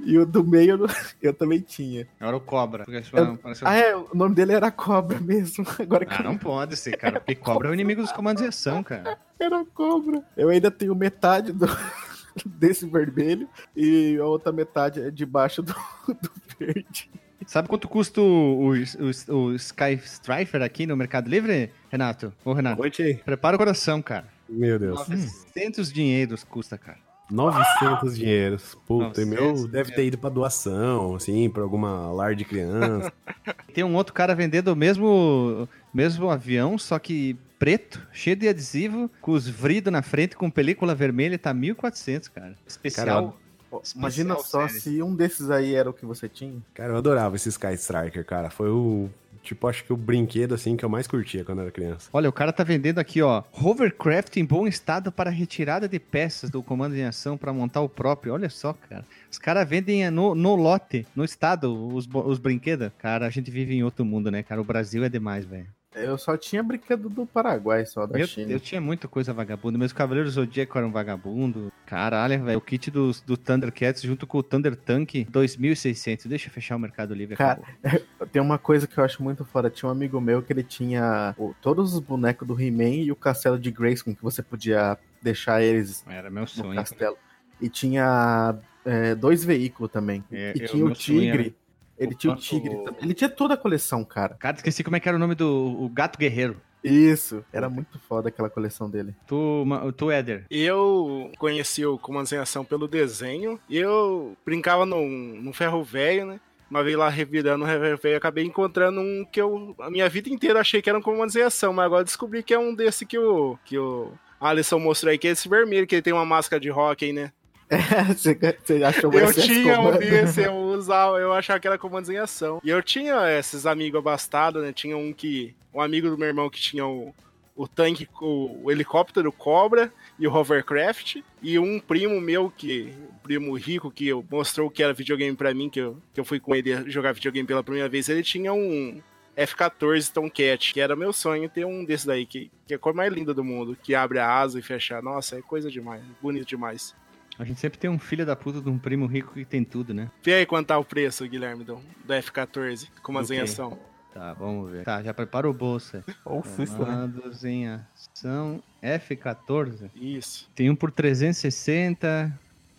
E o do meio eu, eu também tinha. Era o Cobra. Eu- Ah, é, o nome dele era Cobra mesmo. [LAUGHS] Agora que Ah, não pode ser, cara. Porque [LAUGHS] Cobra é o inimigo dos comandos de ação, cara. era Cobra. Eu ainda tenho metade do, [LAUGHS] desse vermelho e a outra metade é debaixo do, do verde. Sabe quanto custa o, o, o, o Sky Strifer aqui no Mercado Livre, Renato? Ô, Renato, Oi, prepara o coração, cara. Meu Deus. 900 dinheiros custa, cara. 900 dinheiros. Puta, e 900 meu deve ter ido pra doação, assim, pra alguma lar de criança. [LAUGHS] Tem um outro cara vendendo o mesmo, mesmo avião, só que preto, cheio de adesivo, com os vridos na frente, com película vermelha, tá 1.400, cara. Especial. Ó, Imagina só série. se um desses aí era o que você tinha. cara, eu adorava esse Sky Striker, cara. Foi o, tipo, acho que o brinquedo, assim, que eu mais curtia quando era criança. Olha, o cara tá vendendo aqui, ó, hovercraft em bom estado para retirada de peças do comando em ação para montar o próprio. Olha só, cara. Os caras vendem no, no lote, no estado, os, os brinquedos. Cara, a gente vive em outro mundo, né, cara? O Brasil é demais, velho. Eu só tinha brinquedo do Paraguai, só da Eu, China. eu tinha muita coisa vagabunda. Meus Cavaleiros Zodíaco eram vagabundo. Caralho, velho. O kit do, do Thundercats junto com o Thunder Tank, 2.600. Deixa eu fechar o Mercado Livre. Cara. [LAUGHS] Tem uma coisa que eu acho muito foda. Tinha um amigo meu que ele tinha o- todos os bonecos do He-Man e o castelo de Grayskull, que você podia deixar eles Era meu no sonho. castelo. E tinha é, dois veículos também. É, e eu- tinha o meu sonho Tigre. Ele o tinha o Tigre também. Ele tinha toda a coleção, cara. Cara, esqueci como é que era o nome do o Gato Guerreiro. Isso. Era muito foda aquela coleção dele. Tu, tu Éder. Eu conheci o Comandos em Ação pelo desenho e eu brincava num, num ferro velho, né? Uma vez lá revirando o ferro velho, acabei encontrando um que eu, a minha vida inteira, achei que era um Comandos em Ação, mas agora descobri que é um desse que o, que o Alisson mostrou aí, que é esse vermelho, que ele tem uma máscara de rock, né? [LAUGHS] você, você achou Eu tinha um desse, eu usava, eu achava que era comandos em ação. E eu tinha esses amigos abastados, né? Tinha um que. Um amigo do meu irmão que tinha o, o tanque, o, o helicóptero Cobra e o hovercraft. E um primo meu, que. Primo rico, que eu- mostrou que era videogame pra mim, que eu, que eu fui com ele jogar videogame pela primeira vez. Ele tinha um. F-14 Tomcat, que era meu sonho ter um desse daí, que, que é a cor mais linda do mundo, que abre a asa e fecha. Nossa, é coisa demais, bonito demais. A gente sempre tem um filho da puta de um primo rico que tem tudo, né? Vê aí quanto tá o preço, Guilherme, do, do F-14, com umas Do em quê? ação. Tá, vamos ver. Tá, já prepara o bolso. aí. Ou susto, né? Comandos em ação F14. Isso. Tem um por 360,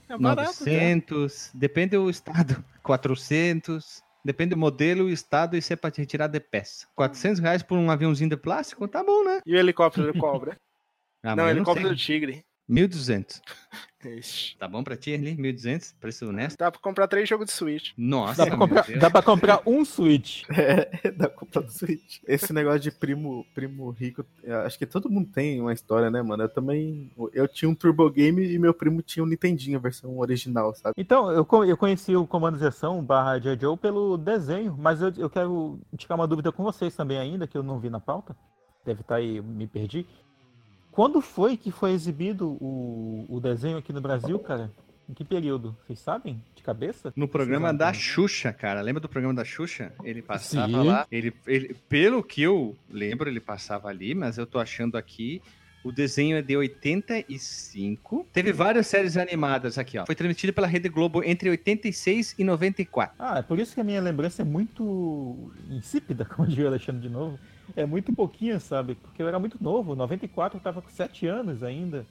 É barato, né? 900, depende do estado. [LAUGHS] 400, depende do modelo, o estado e se é pra te retirar de peça. 400 reais por um aviãozinho de plástico, tá bom, né? E o helicóptero do Cobra? [LAUGHS] Ah, não, helicóptero sei. do Tigre. 1.200. Ixi. Tá bom pra ti ali? 1.200? Preço honesto? Dá pra comprar três jogos de Switch. Nossa, Dá pra, comprar, dá pra comprar um Switch. [LAUGHS] É, da compra do Switch. Esse negócio de primo, primo rico, acho que todo mundo tem uma história, né, mano? Eu também. Eu tinha um Turbo Game e meu primo tinha um Nintendinho, a versão original, sabe? Então, eu, eu conheci o Comando de Ação barra J. Joe pelo desenho, mas eu, eu quero tirar uma dúvida com vocês também ainda, que eu não vi na pauta. deve estar aí, me perdi. Quando foi que foi exibido o, o desenho aqui no Brasil, cara? Em que período? Vocês sabem? De cabeça? No programa da? Xuxa, cara. Lembra do programa da Xuxa? Ele passava Sim. lá. Ele, ele, pelo que eu lembro, ele passava ali, mas eu tô achando aqui. O desenho é de 85. Teve várias séries animadas aqui, ó. Foi transmitido pela Rede Globo entre 86 e 94. Ah, é por isso que a minha lembrança é muito insípida, [LAUGHS] como diria o Alexandre de novo. É muito pouquinho, sabe? Porque eu era muito novo. 94 eu tava com 7 anos ainda.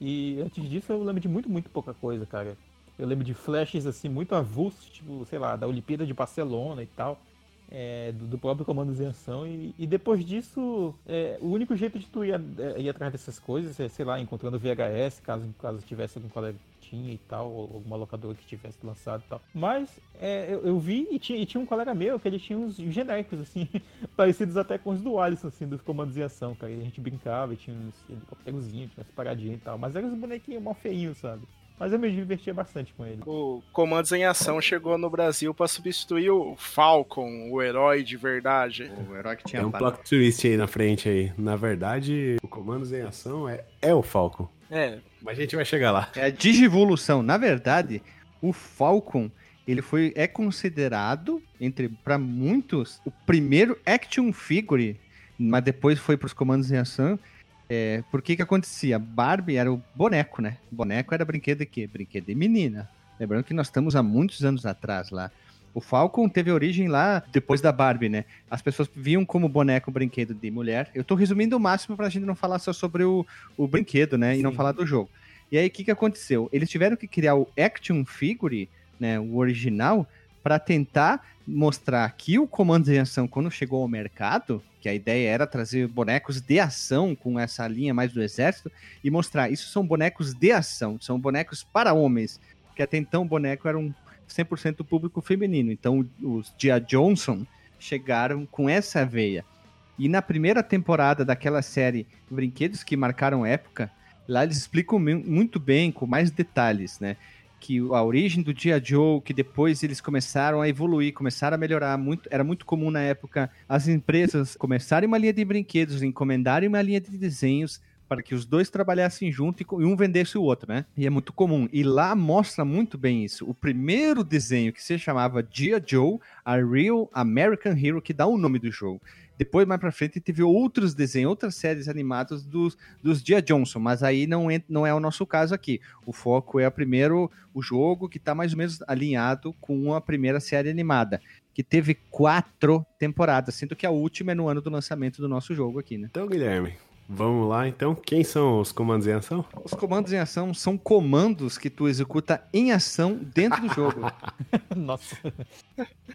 E antes disso eu lembro de muito, muito pouca coisa, cara. Eu lembro de flashes assim, muito avulsos, tipo, sei lá, da Olimpíada de Barcelona e tal. É, do, do próprio Comando em Ação. E, e depois disso, é, o único jeito de tu ir, a- ir atrás dessas coisas é, sei lá, encontrando VHS, caso, caso tivesse algum colega que tinha e tal, ou alguma locadora que tivesse lançado e tal. Mas é, eu, eu vi e tinha, e tinha um colega meu que ele tinha uns genéricos, assim, [LAUGHS] parecidos até com os do Alisson, assim, dos comandos em ação, cara. E a gente brincava, tinha uns helicópterozinhos, tinha umas paradinhas e tal. Mas eram uns bonequinhos mal feinhos, sabe? Mas eu me divertia bastante com ele. O Comandos em Ação chegou no Brasil pra substituir o Falcon, o herói de verdade. O herói que Tem tinha um parado. plot twist aí na frente aí. Na verdade, o Comandos em Ação é, é o Falcon. É, Mas a gente vai chegar lá. É a digivolução. Na verdade, o Falcon, ele foi é considerado entre para muitos o primeiro action figure, mas depois foi para os comandos em ação. É, por que que acontecia? Barbie era o boneco, né? Boneco era brinquedo de quê? Brinquedo de menina. Lembrando que nós estamos há muitos anos atrás lá. O Falcon teve origem lá depois da Barbie, né? As pessoas viam como boneco brinquedo de mulher. Eu tô resumindo o máximo pra gente não falar só sobre o, o brinquedo, né? E não Sim. falar do jogo. E aí, o que, que aconteceu? Eles tiveram que criar o Action Figure, né, o original, para tentar mostrar que o Comandos em Ação, quando chegou ao mercado, que a ideia era trazer bonecos de ação com essa linha mais do exército, e mostrar, isso são bonecos de ação, são bonecos para homens, que até então o boneco era um 100% público feminino. Então, os Dia Johnson chegaram com essa veia. E na primeira temporada daquela série Brinquedos que Marcaram Época, lá eles explicam mu- muito bem, com mais detalhes, né? Que a origem do Dia Joe, que depois eles começaram a evoluir, começaram a melhorar. Muito, era muito comum na época as empresas começarem uma linha de brinquedos, encomendarem uma linha de desenhos para que os dois trabalhassem junto e um vendesse o outro, né? E é muito comum. E lá mostra muito bem isso. O primeiro desenho que se chamava Dia Joe, a Real American Hero, que dá o nome do jogo. Depois, mais pra frente, teve outros desenhos, outras séries animadas dos, dos Dia Johnson, mas aí não é, não é o nosso caso aqui. O foco é primeiro, o jogo que tá mais ou menos alinhado com a primeira série animada, que teve quatro temporadas, sendo que a última é no ano do lançamento do nosso jogo aqui, né? Então, Guilherme, vamos lá então. Quem são os Comandos em Ação? Os comandos em ação são comandos que tu executa em ação dentro do jogo. [LAUGHS] Nossa.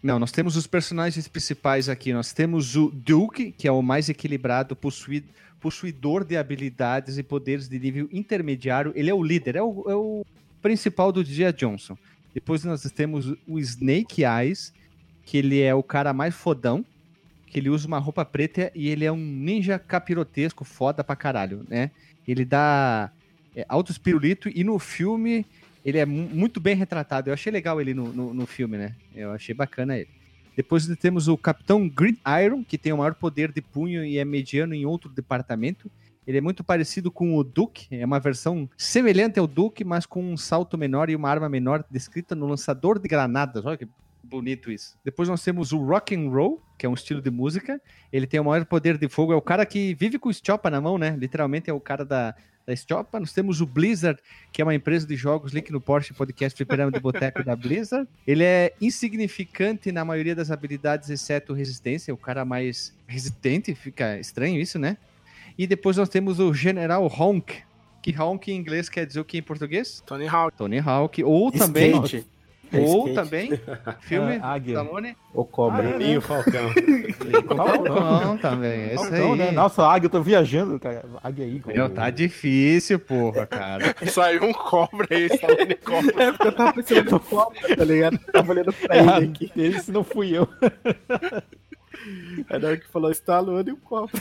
Não, nós temos os personagens principais aqui. Nós temos o Duke, que é o mais equilibrado, possui- possuidor de habilidades e poderes de nível intermediário. Ele é o líder, é o, é o principal do Dia Johnson. Depois nós temos o Snake Eyes, que ele é o cara mais fodão, que ele usa uma roupa preta e ele é um ninja capirotesco foda pra caralho, né? Ele dá é, altos e no filme ele é mu- muito bem retratado. Eu achei legal ele no, no, no filme, né? Eu achei bacana ele. Depois temos o Capitão Green Iron, que tem o maior poder de punho e é mediano em outro departamento. Ele é muito parecido com o Duke, é uma versão semelhante ao Duke, mas com um salto menor e uma arma menor descrita no lançador de granadas. Olha que bonito isso. Depois nós temos o Rock and Roll, que é um estilo de música. Ele tem o maior poder de fogo, é o cara que vive com o Stiopa na mão, né? Literalmente é o cara da, da Stiopa. Nós temos o Blizzard, que é uma empresa de jogos, link no Porsche Podcast Fliperama de Boteco da Blizzard. Ele é insignificante na maioria das habilidades, exceto resistência, é o cara mais resistente, fica estranho isso, né? E depois nós temos o General Honk, que Honk em inglês quer dizer o que em português? Tony Hawk. Tony Hawk, ou também, Skate. Ou Skate. também, [LAUGHS] filme, Ah, Águia. Stallone, O cobra. Ah, é, E o [LAUGHS] Falcão. Falcão também, é isso Falcão, aí. né? Nossa, águia, eu tô viajando, cara. Águia aí, cara. Meu, tá difícil, porra, cara. [LAUGHS] Saiu um cobra aí, Stallone cobra. É porque eu tava pensando no cobra, tá ligado? Eu tava olhando pra É, ele aqui. esse não fui eu. Aí na hora que falou Stallone e o cobra.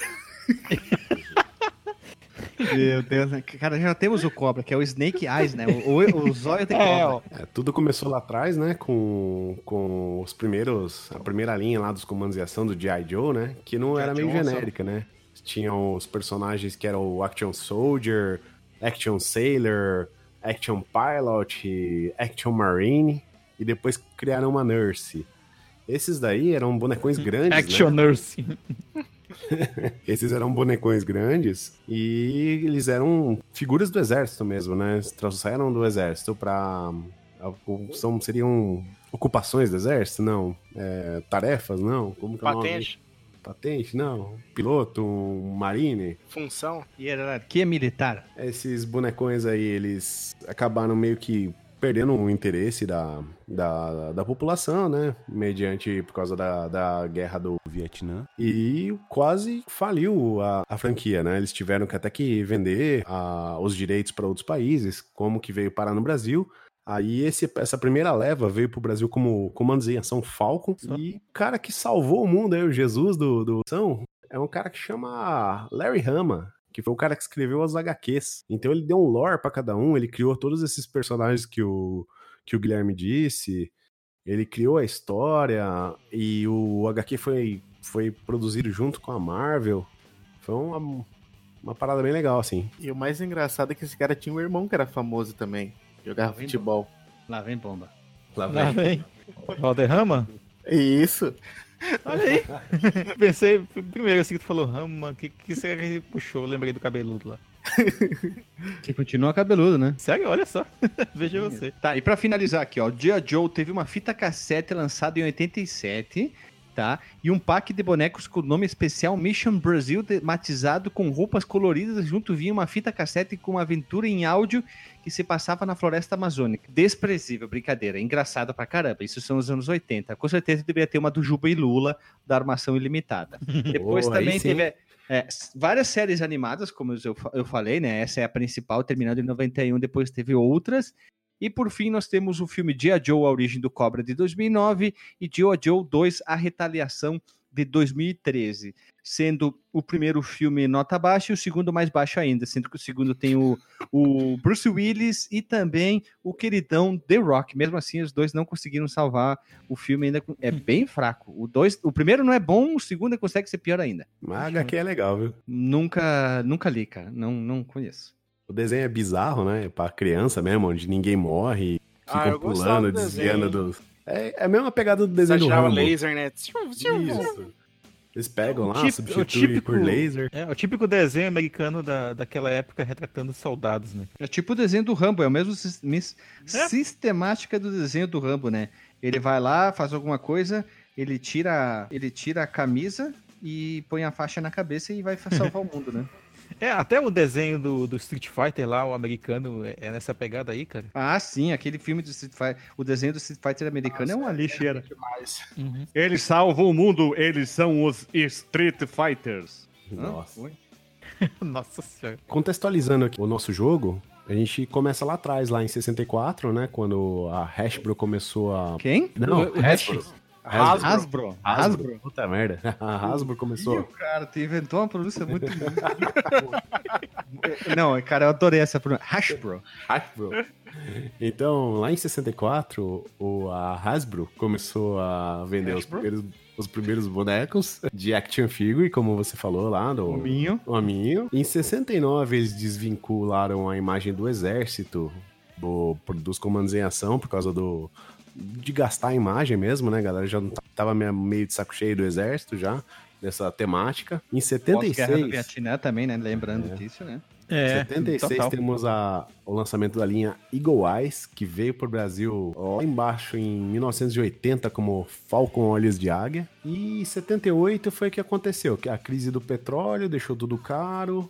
Meu Deus, né? cara, já temos o cobra, que é o Snake Eyes, né? O, o, o zóio de cobra. É, ó. É, tudo começou lá atrás, né? Com, com os primeiros. A primeira linha lá dos comandos de ação do G.I. Joe, né? Que não era meio Johnson. genérica, né? tinham os personagens que eram o Action Soldier, Action Sailor, Action Pilot, Action Marine, e depois criaram uma Nurse. Esses daí eram bonecões grandes, né? Action Nurse. [LAUGHS] [LAUGHS] Esses eram bonecões grandes e eles eram figuras do exército mesmo, né? Eles trouxeram do exército pra. São, seriam ocupações do exército? Não. É, tarefas? Não. Como que é o nome? Patente, Patente? Não. Piloto? Um marine? função. Hierarquia militar. Esses bonecões aí, eles acabaram meio que perdendo o interesse da, da, da população, né? Mediante, por causa da, da guerra do Vietnã. E quase faliu a, a franquia, né? Eles tiveram que até que vender a- os direitos para outros países, como que veio parar no Brasil. Aí esse, essa primeira leva veio pro Brasil como comandos em ação Falcon. E o cara que salvou o mundo aí, o Jesus do, do ação, é um cara que chama Larry Hama, que foi o cara que escreveu as HQs. Então ele deu um lore pra cada um, ele criou todos esses personagens que o, que o Guilherme disse, ele criou a história, e o HQ foi, foi produzido junto com a Marvel. Foi uma, uma parada bem legal, assim. E o mais engraçado é que esse cara tinha um irmão que era famoso também. Jogava vendo? futebol. Lá vem bomba. Lá Lá vem. Valderrama? Isso. Olha aí. [LAUGHS] Pensei, primeiro assim que tu falou Rama, que, que será que ele puxou? Eu lembrei do cabeludo lá. [LAUGHS] Que continua cabeludo, né? Sério, olha só. [LAUGHS] Veja você. Tá, e pra finalizar aqui, ó, o G.I. Joe teve uma fita cassete lançada em 87, tá? E um pack de bonecos com o nome especial Mission Brasil, tematizado com roupas coloridas, junto vinha uma fita cassete com uma aventura em áudio que se passava na floresta amazônica. Desprezível, brincadeira, engraçado pra caramba. Isso são os anos 80. Com certeza deveria ter uma do Juba e Lula, da Armação Ilimitada. [LAUGHS] Depois Oh, também teve é, várias séries animadas, como eu, eu falei, né? Essa é a principal, terminando em 91, depois teve outras. E por fim, nós temos o filme G.I. Joe, A Origem do Cobra, de 2009, e G.I. Joe 2, A Retaliação, de 2013. Sendo o primeiro filme nota baixa e o segundo mais baixo ainda, sendo que o segundo tem o, o Bruce Willis e também o queridão The Rock. Mesmo assim, os dois não conseguiram salvar o filme ainda. É bem fraco. O, dois, o primeiro não é bom, o segundo consegue ser pior ainda. Mas a HQ é legal, viu? Nunca, nunca li, cara. Não, não conheço. O desenho é bizarro, né? Pra criança mesmo, onde ninguém morre, Ah, ficam gostava pulando, do desviando dos. É, é a mesma pegada do desenho do Exagerava Rambo. laser, né? Isso. Eles pegam lá, substituem o típico- por laser. É, o típico desenho americano da, daquela época retratando soldados, né? É tipo o desenho do Rambo, é o mesmo sis- mis- É. sistemática do desenho do Rambo, né? Ele vai lá, faz alguma coisa, ele tira, ele tira a camisa e põe a faixa na cabeça e vai salvar o mundo, né? [LAUGHS] É, até o desenho do, do Street Fighter lá, o americano, é, é nessa pegada aí, cara. Ah, sim, aquele filme do Street Fighter, o desenho do Street Fighter americano é uma lixeira. Demais. Eles salvam o mundo, eles são os Street Fighters. Nossa. [LAUGHS] Nossa senhora. Contextualizando aqui o nosso jogo, a gente começa lá atrás, lá em 64, né? Quando a Hasbro começou a. Quem? Não, O- o Hasbro. Hasbro. Hasbro. Hasbro. Puta merda. A [LAUGHS] Hasbro Ih, começou. cara, tu inventou uma pronúncia muito. Não, cara, eu adorei essa pronúncia. Hasbro. Hasbro. Então, lá em 64, o, a Hasbro começou a vender os primeiros, os primeiros bonecos de action figure, como você falou lá, do Minho. Hominho. Em 69, eles desvincularam a imagem do exército, do- dos comandos em ação, por causa do de gastar a imagem mesmo, né, galera? Já não tá- tava meio- meio de saco cheio do exército já, dessa temática. Em Pós-guerra do 76... Vietnã também, né? Lembrando disso, né? É, 76 total. temos a, o lançamento da linha Eagle Eyes, que veio pro Brasil lá embaixo em 1980 como Falcon Olhos de Águia. E em 78 foi o que aconteceu, que a crise do petróleo deixou tudo caro, o-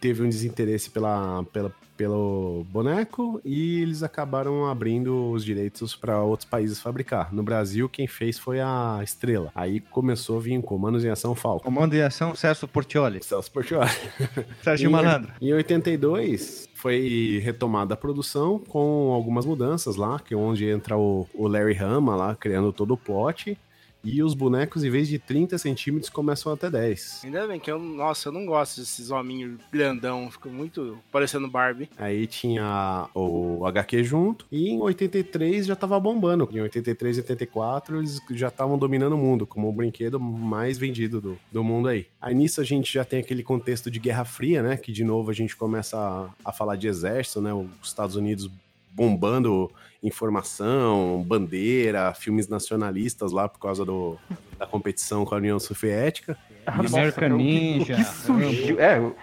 teve um desinteresse pela, pela, pelo boneco e eles acabaram abrindo os direitos para outros países fabricar. No Brasil, quem fez foi a Estrela. Aí começou a vir comandos em ação Falcon. Comando de ação, Celso Portioli. Celso Portiolli. [LAUGHS] Sérgio Em- Malandro. Em 82 foi retomada a produção com algumas mudanças lá, que é onde entra o, o Larry Hama lá, criando todo o plot. E os bonecos, em vez de 30 centímetros, começam até 10. Ainda bem que eu, nossa, eu não gosto desses hominhos grandão, fica muito parecendo Barbie. Aí tinha o HQ junto, e em 83 já tava bombando. Em 83 e 84 eles já estavam dominando o mundo, como o brinquedo mais vendido do, do mundo aí. Aí nisso a gente já tem aquele contexto de Guerra Fria, né? Que de novo a gente começa a, a falar de exército, né? Os Estados Unidos bombando informação, bandeira, filmes nacionalistas lá por causa do, da competição com a União Soviética. American cara, o que- Ninja. O que surgiu, é, o,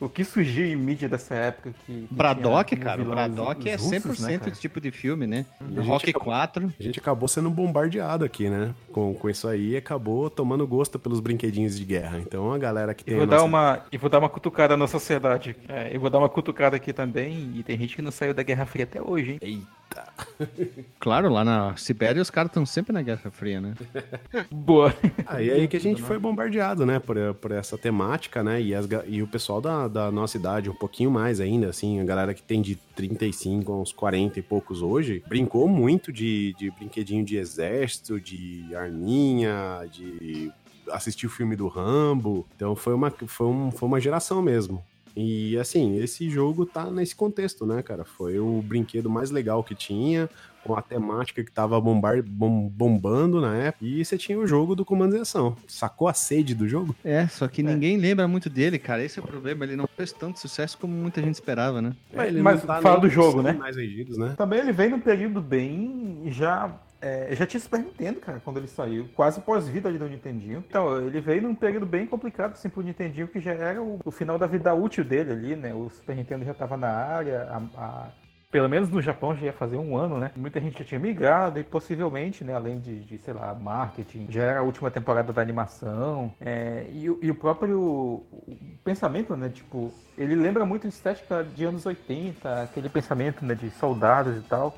o que surgiu em mídia dessa época que... que Braddock, tinha cara. Braddock é russos, 100% né, cara? esse tipo de filme, né? gente Rock acabou- 4. A gente acabou sendo bombardeado aqui, né? Com, com isso aí, acabou tomando gosto pelos brinquedinhos de guerra. Então a galera que tem. vou, a dar nossa- uma, e vou dar uma cutucada na sociedade. É, eu vou dar uma cutucada aqui também. E tem gente que não saiu da Guerra Fria até hoje, hein? Claro, lá na Sibéria os caras estão sempre na Guerra Fria, né? [LAUGHS] Boa. Aí aí que a gente foi bombardeado, né, por, por essa temática, né, e, as e o pessoal da, da nossa idade, um pouquinho mais ainda, assim, a galera que tem de 35 a uns 40 e poucos hoje, brincou muito de, de brinquedinho de exército, de arminha, de assistir o filme do Rambo, então foi uma, foi, um, foi uma geração mesmo. E assim, esse jogo tá nesse contexto, né, cara? Foi o brinquedo mais legal que tinha, com a temática que tava bombar, bom- bombando na época. E você tinha o jogo do comando ação. Sacou a sede do jogo? É, só que ninguém lembra muito dele, cara. Esse é o problema. Ele não fez tanto sucesso como muita gente esperava, né? Mas- ele mas não tá fala do jogo, né? mais vendidos, né? Também ele veio num período bem já. É, já tinha Super Nintendo, cara, quando ele saiu. Quase pós-vida ali do Nintendinho. Então, ele veio num período bem complicado, assim, pro Nintendinho, que já era o, o final da vida útil dele ali, né? O Super Nintendo já tava na área, a- a- pelo menos no Japão já ia fazer um ano, né? Muita gente já tinha migrado e possivelmente, né, além de, de, sei lá, marketing, já era a última temporada da animação. é, e, o- e o próprio o pensamento, né, tipo, ele lembra muito a estética de anos 80, aquele pensamento, né, de soldados e tal.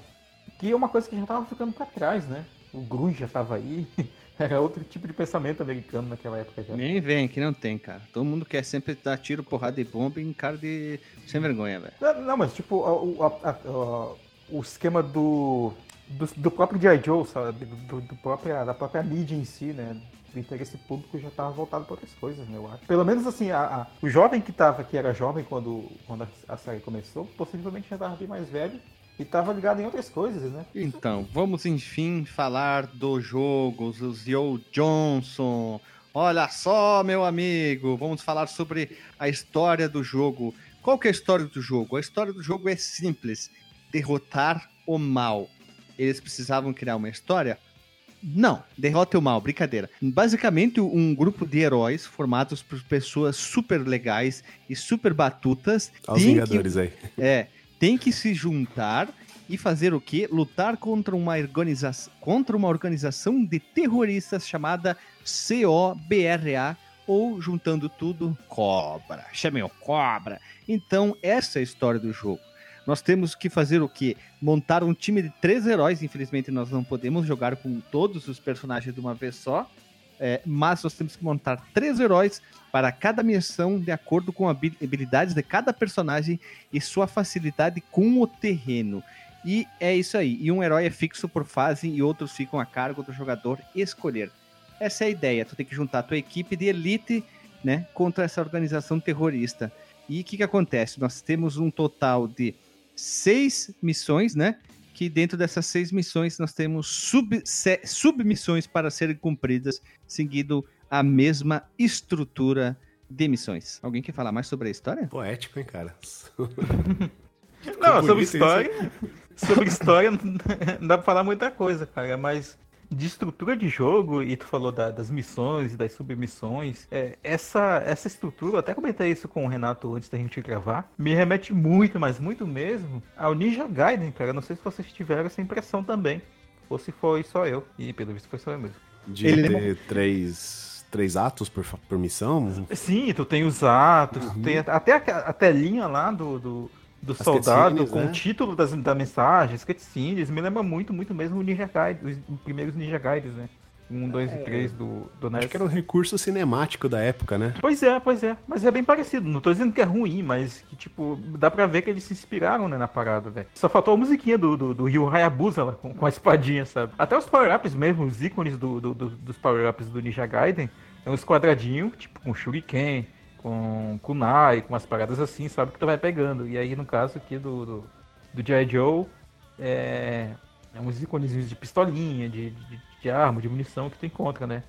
Que é uma coisa que já tava ficando pra trás, né? O grunge já tava aí. [LAUGHS] Era outro tipo de pensamento americano naquela época já. Nem vem, que não tem, cara. Todo mundo quer sempre dar tiro, porrada e bomba em cara de sem vergonha, velho. Não, não, mas tipo, a- a- a- a- o esquema do, do, do próprio G.I. Joe, sabe? Do, do própria, da própria mídia em si, né? O interesse público já estava voltado para outras coisas, né? Eu acho. Pelo menos assim, a- a- o jovem que tava, que era jovem quando, quando a, a série começou, possivelmente já estava bem mais velho e estava ligado em outras coisas, né? Então, vamos enfim falar do jogo, o Zio Johnson. Olha só, meu amigo, vamos falar sobre a história do jogo. Qual que é a história do jogo? A história do jogo é simples: derrotar o mal. Eles precisavam criar uma história? Não, derrota o mal, brincadeira. Basicamente, um grupo de heróis formados por pessoas super legais e super batutas Olha os tem que Vingadores aí. é, tem que se juntar e fazer o quê? Lutar contra uma, organiza contra uma organização de terroristas chamada COBRA, ou juntando tudo, Cobra. Chamem o Cobra. Então, essa é a história do jogo. Nós temos que fazer o quê? Montar um time de três heróis. Infelizmente, nós não podemos jogar com todos os personagens de uma vez só. É, mas nós temos que montar três heróis para cada missão de acordo com habi- habilidades de cada personagem e sua facilidade com o terreno. E é isso aí. E um herói é fixo por fase e outros ficam a cargo do jogador escolher. Essa é a ideia. Tu tem que juntar a tua equipe de elite, né, contra essa organização terrorista. E o que que acontece? Nós temos um total de seis missões, né? Que dentro dessas seis missões nós temos sub, submissões para serem cumpridas, seguindo a mesma estrutura de missões. Alguém quer falar mais sobre a história? Poético, hein, cara? Não, sobre história. Sobre história [LAUGHS] não dá pra falar muita coisa, cara, mas de estrutura de jogo, e tu falou da- das missões e das submissões, é, essa, essa estrutura, eu até comentei isso com o Renato antes da gente gravar, me remete muito, mas muito mesmo, ao Ninja Gaiden, cara. Não sei se vocês tiveram essa impressão também. Ou se foi só eu. E pelo visto foi só eu mesmo. De Ele ter três, três atos por, por missão? Sim, tu tem os atos, tu tem até a, a telinha lá do, do, do As soldado com né? o título das, da mensagem, as cutscenes, me lembra muito, muito mesmo o Ninja Gaiden, os primeiros Ninja Gaiden, né? 1, 2 e 3 do, do NES. Acho que era um recurso cinemático da época, né? Pois é, pois é. Mas é bem parecido. Não tô dizendo que é ruim, mas que, tipo, dá pra ver que eles se inspiraram, né, na parada, velho. Só faltou a musiquinha do, do, do Ryu Hayabusa lá, com, com a espadinha, sabe? Até os power-ups mesmo, os ícones do, do- do- dos power-ups do Ninja Gaiden, é uns quadradinhos, tipo, com Shuriken, com Kunai, com umas paradas assim, sabe? Que tu vai pegando. E aí, no caso aqui do, do, do G.I. Joe, é, é uns íconezinhos de pistolinha, de, de, de arma, de munição que tu encontra, né?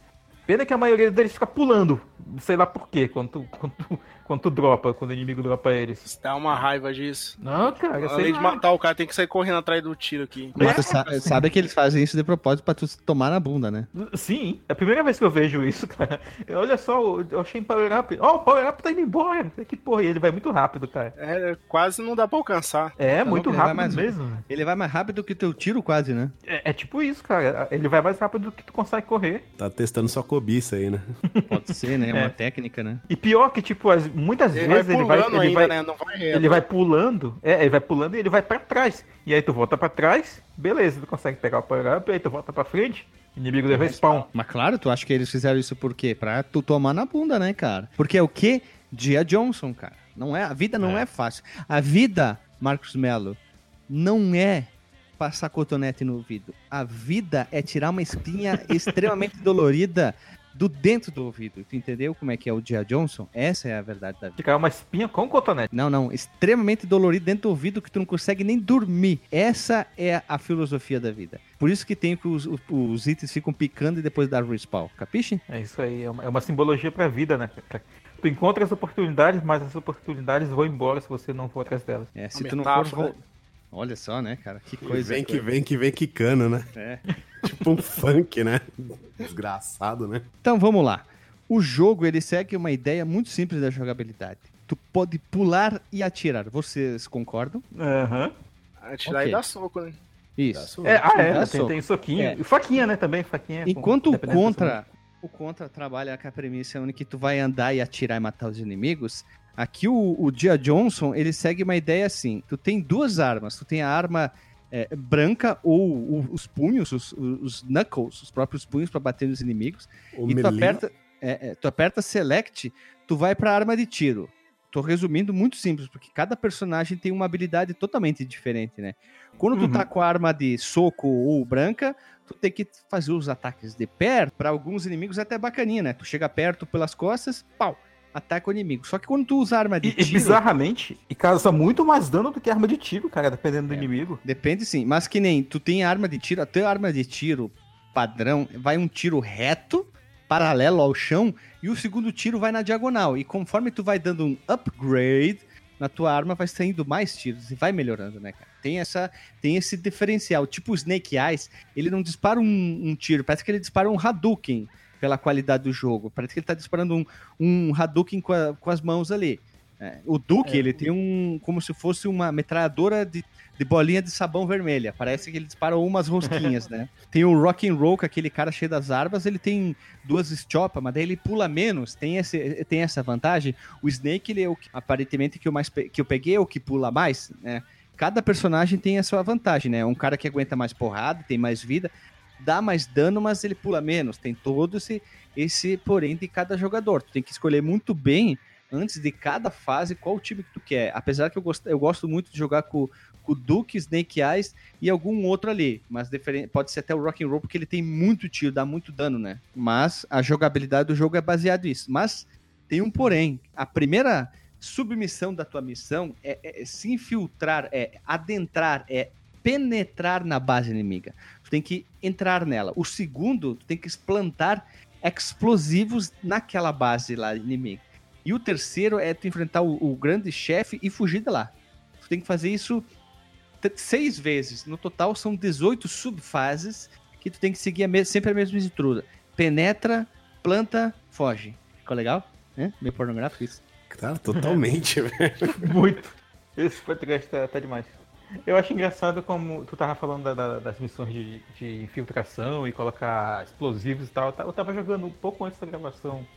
Pena que a maioria deles fica pulando, sei lá por quê, quando tu, [LAUGHS] quando tu, quando tu dropa, quando o inimigo dropa eles. Dá uma raiva disso. Não, cara, sei Além de lá. matar o cara, tem que sair correndo atrás do tiro aqui. Mas tu sa- sabe que eles fazem isso de propósito pra tu se tomar na bunda, né? Sim, é a primeira vez que eu vejo isso, [LAUGHS] cara. Olha só, eu achei em Power Up. Ó, o Power Up tá indo embora. Que porra, e ele vai muito rápido, cara. É, quase não dá pra alcançar. É, Tá muito rápido mais- mesmo. Ele vai mais rápido que teu tiro, quase, né? É, é tipo isso, cara. Ele vai mais rápido do que tu consegue correr. Tá testando sua cobiça aí, né? Pode ser, né? É [LAUGHS] É. uma técnica, né? E pior que, tipo, as- muitas Ele vai vezes ele vai. pulando Ele ainda, vai, né? Não vai ele vai pulando. É, ele vai pulando e ele vai pra trás. E aí tu volta pra trás, beleza, tu consegue pegar o Power Up, aí tu volta pra frente, inimigo de respawn. Mas claro, tu acha que eles fizeram isso por quê? Pra tu tomar na bunda, né, cara? Porque é o quê? Dia Johnson, cara. Não é, a vida não é. fácil. A vida, Marcos Melo, não é passar cotonete no ouvido. A vida é tirar uma espinha [LAUGHS] extremamente dolorida do dentro do ouvido. Tu entendeu como é que é o Dia Johnson? Essa é a verdade da vida. Ficar uma espinha com cotonete. Não, não, extremamente dolorido dentro do ouvido que tu não consegue nem dormir. Essa é a filosofia da vida. Por isso que tem que os, os, os itens ficam picando e depois dá respawn. Capiche? É isso aí, é uma, é uma simbologia pra vida, né? Tu encontra as oportunidades, mas as oportunidades vão embora se você não for atrás delas. É, se Uma tu não for. Olha só, né, cara? Que Que coisa. vem que vem que vem quicando, né? É. [LAUGHS] Tipo um funk, né? Desgraçado, né? Então vamos lá. O jogo ele segue uma ideia muito simples da jogabilidade. Tu pode pular e atirar. Vocês concordam? Aham. Atirar Ok. e dar soco, né? Isso. É, ah, é, tem, soco. tem soquinho. É. E faquinha, né, também, faquinha. com- Enquanto o dependendo do contra, o contra trabalha com a premissa onde que tu vai andar e atirar e matar os inimigos, aqui o, o Dia Johnson, ele segue uma ideia assim, tu tem duas armas, tu tem a arma é, branca ou o- os punhos, os, os knuckles, os próprios punhos para bater nos inimigos, O e tu aperta, é, é, tu aperta select, tu vai pra arma de tiro. Tô resumindo muito simples, porque cada personagem tem uma habilidade totalmente diferente, né? Quando tu Uhum. tá com a arma de soco ou branca, tu tem que fazer os ataques de perto. Pra alguns inimigos é até bacaninha, né? Tu chega perto pelas costas, pau, ataca o inimigo. Só que quando tu usa arma de E, e tiro, bizarramente, e causa muito mais dano do que arma de tiro, cara, dependendo do É. inimigo. depende sim, mas que nem tu tem arma de tiro, até arma de tiro padrão, vai um tiro reto, paralelo ao chão, e o segundo tiro vai na diagonal. E conforme tu vai dando um upgrade, na tua arma vai saindo mais tiros e vai melhorando, né, cara? Tem, essa, tem esse diferencial. Tipo o Snake Eyes, ele não dispara um, um tiro, parece que ele dispara um Hadouken pela qualidade do jogo. Parece que ele tá disparando um, um Hadouken com, a- com as mãos ali. É, o Duke, ele tem um. como se fosse uma metralhadora de, de bolinha de sabão vermelha. Parece que ele dispara umas rosquinhas, né? [LAUGHS] Tem o Rock and Roll, que é aquele cara cheio das armas, ele tem duas stop, mas daí ele pula menos. Tem, esse, tem essa vantagem. O Snake, ele é o que, aparentemente, que eu, mais, que eu peguei, é o que pula mais, né? Cada personagem tem a sua vantagem, né? Um cara que aguenta mais porrada, tem mais vida, dá mais dano, mas ele pula menos. Tem todo esse, esse porém de cada jogador. Tu tem que escolher muito bem antes de cada fase qual time que tu quer. Apesar que eu gosto, eu gosto muito de jogar com, com o Duke, Snake Eyes e algum outro ali. Mas pode ser até o Rock and Roll, porque ele tem muito tiro, dá muito dano, né? Mas a jogabilidade do jogo é baseado nisso. Mas tem um porém. A primeira submissão da tua missão é, é se infiltrar, é adentrar, é penetrar na base inimiga. Tem que entrar nela. O segundo, tu tem que plantar explosivos naquela base lá inimiga. E o terceiro é tu enfrentar o, o grande chefe e fugir de lá. Tu tem que fazer isso seis vezes. No total são 18 subfases que tu tem que seguir a sempre a mesma estrutura. Penetra, planta, foge. Ficou legal? É? Meio pornográfico isso. Cara, totalmente, [LAUGHS] velho. Muito. Esse podcast tá, tá demais. Eu acho engraçado como tu tava falando da- da- das missões de, de infiltração e colocar explosivos e tal. Eu ta- Eu tava jogando um pouco antes da gravação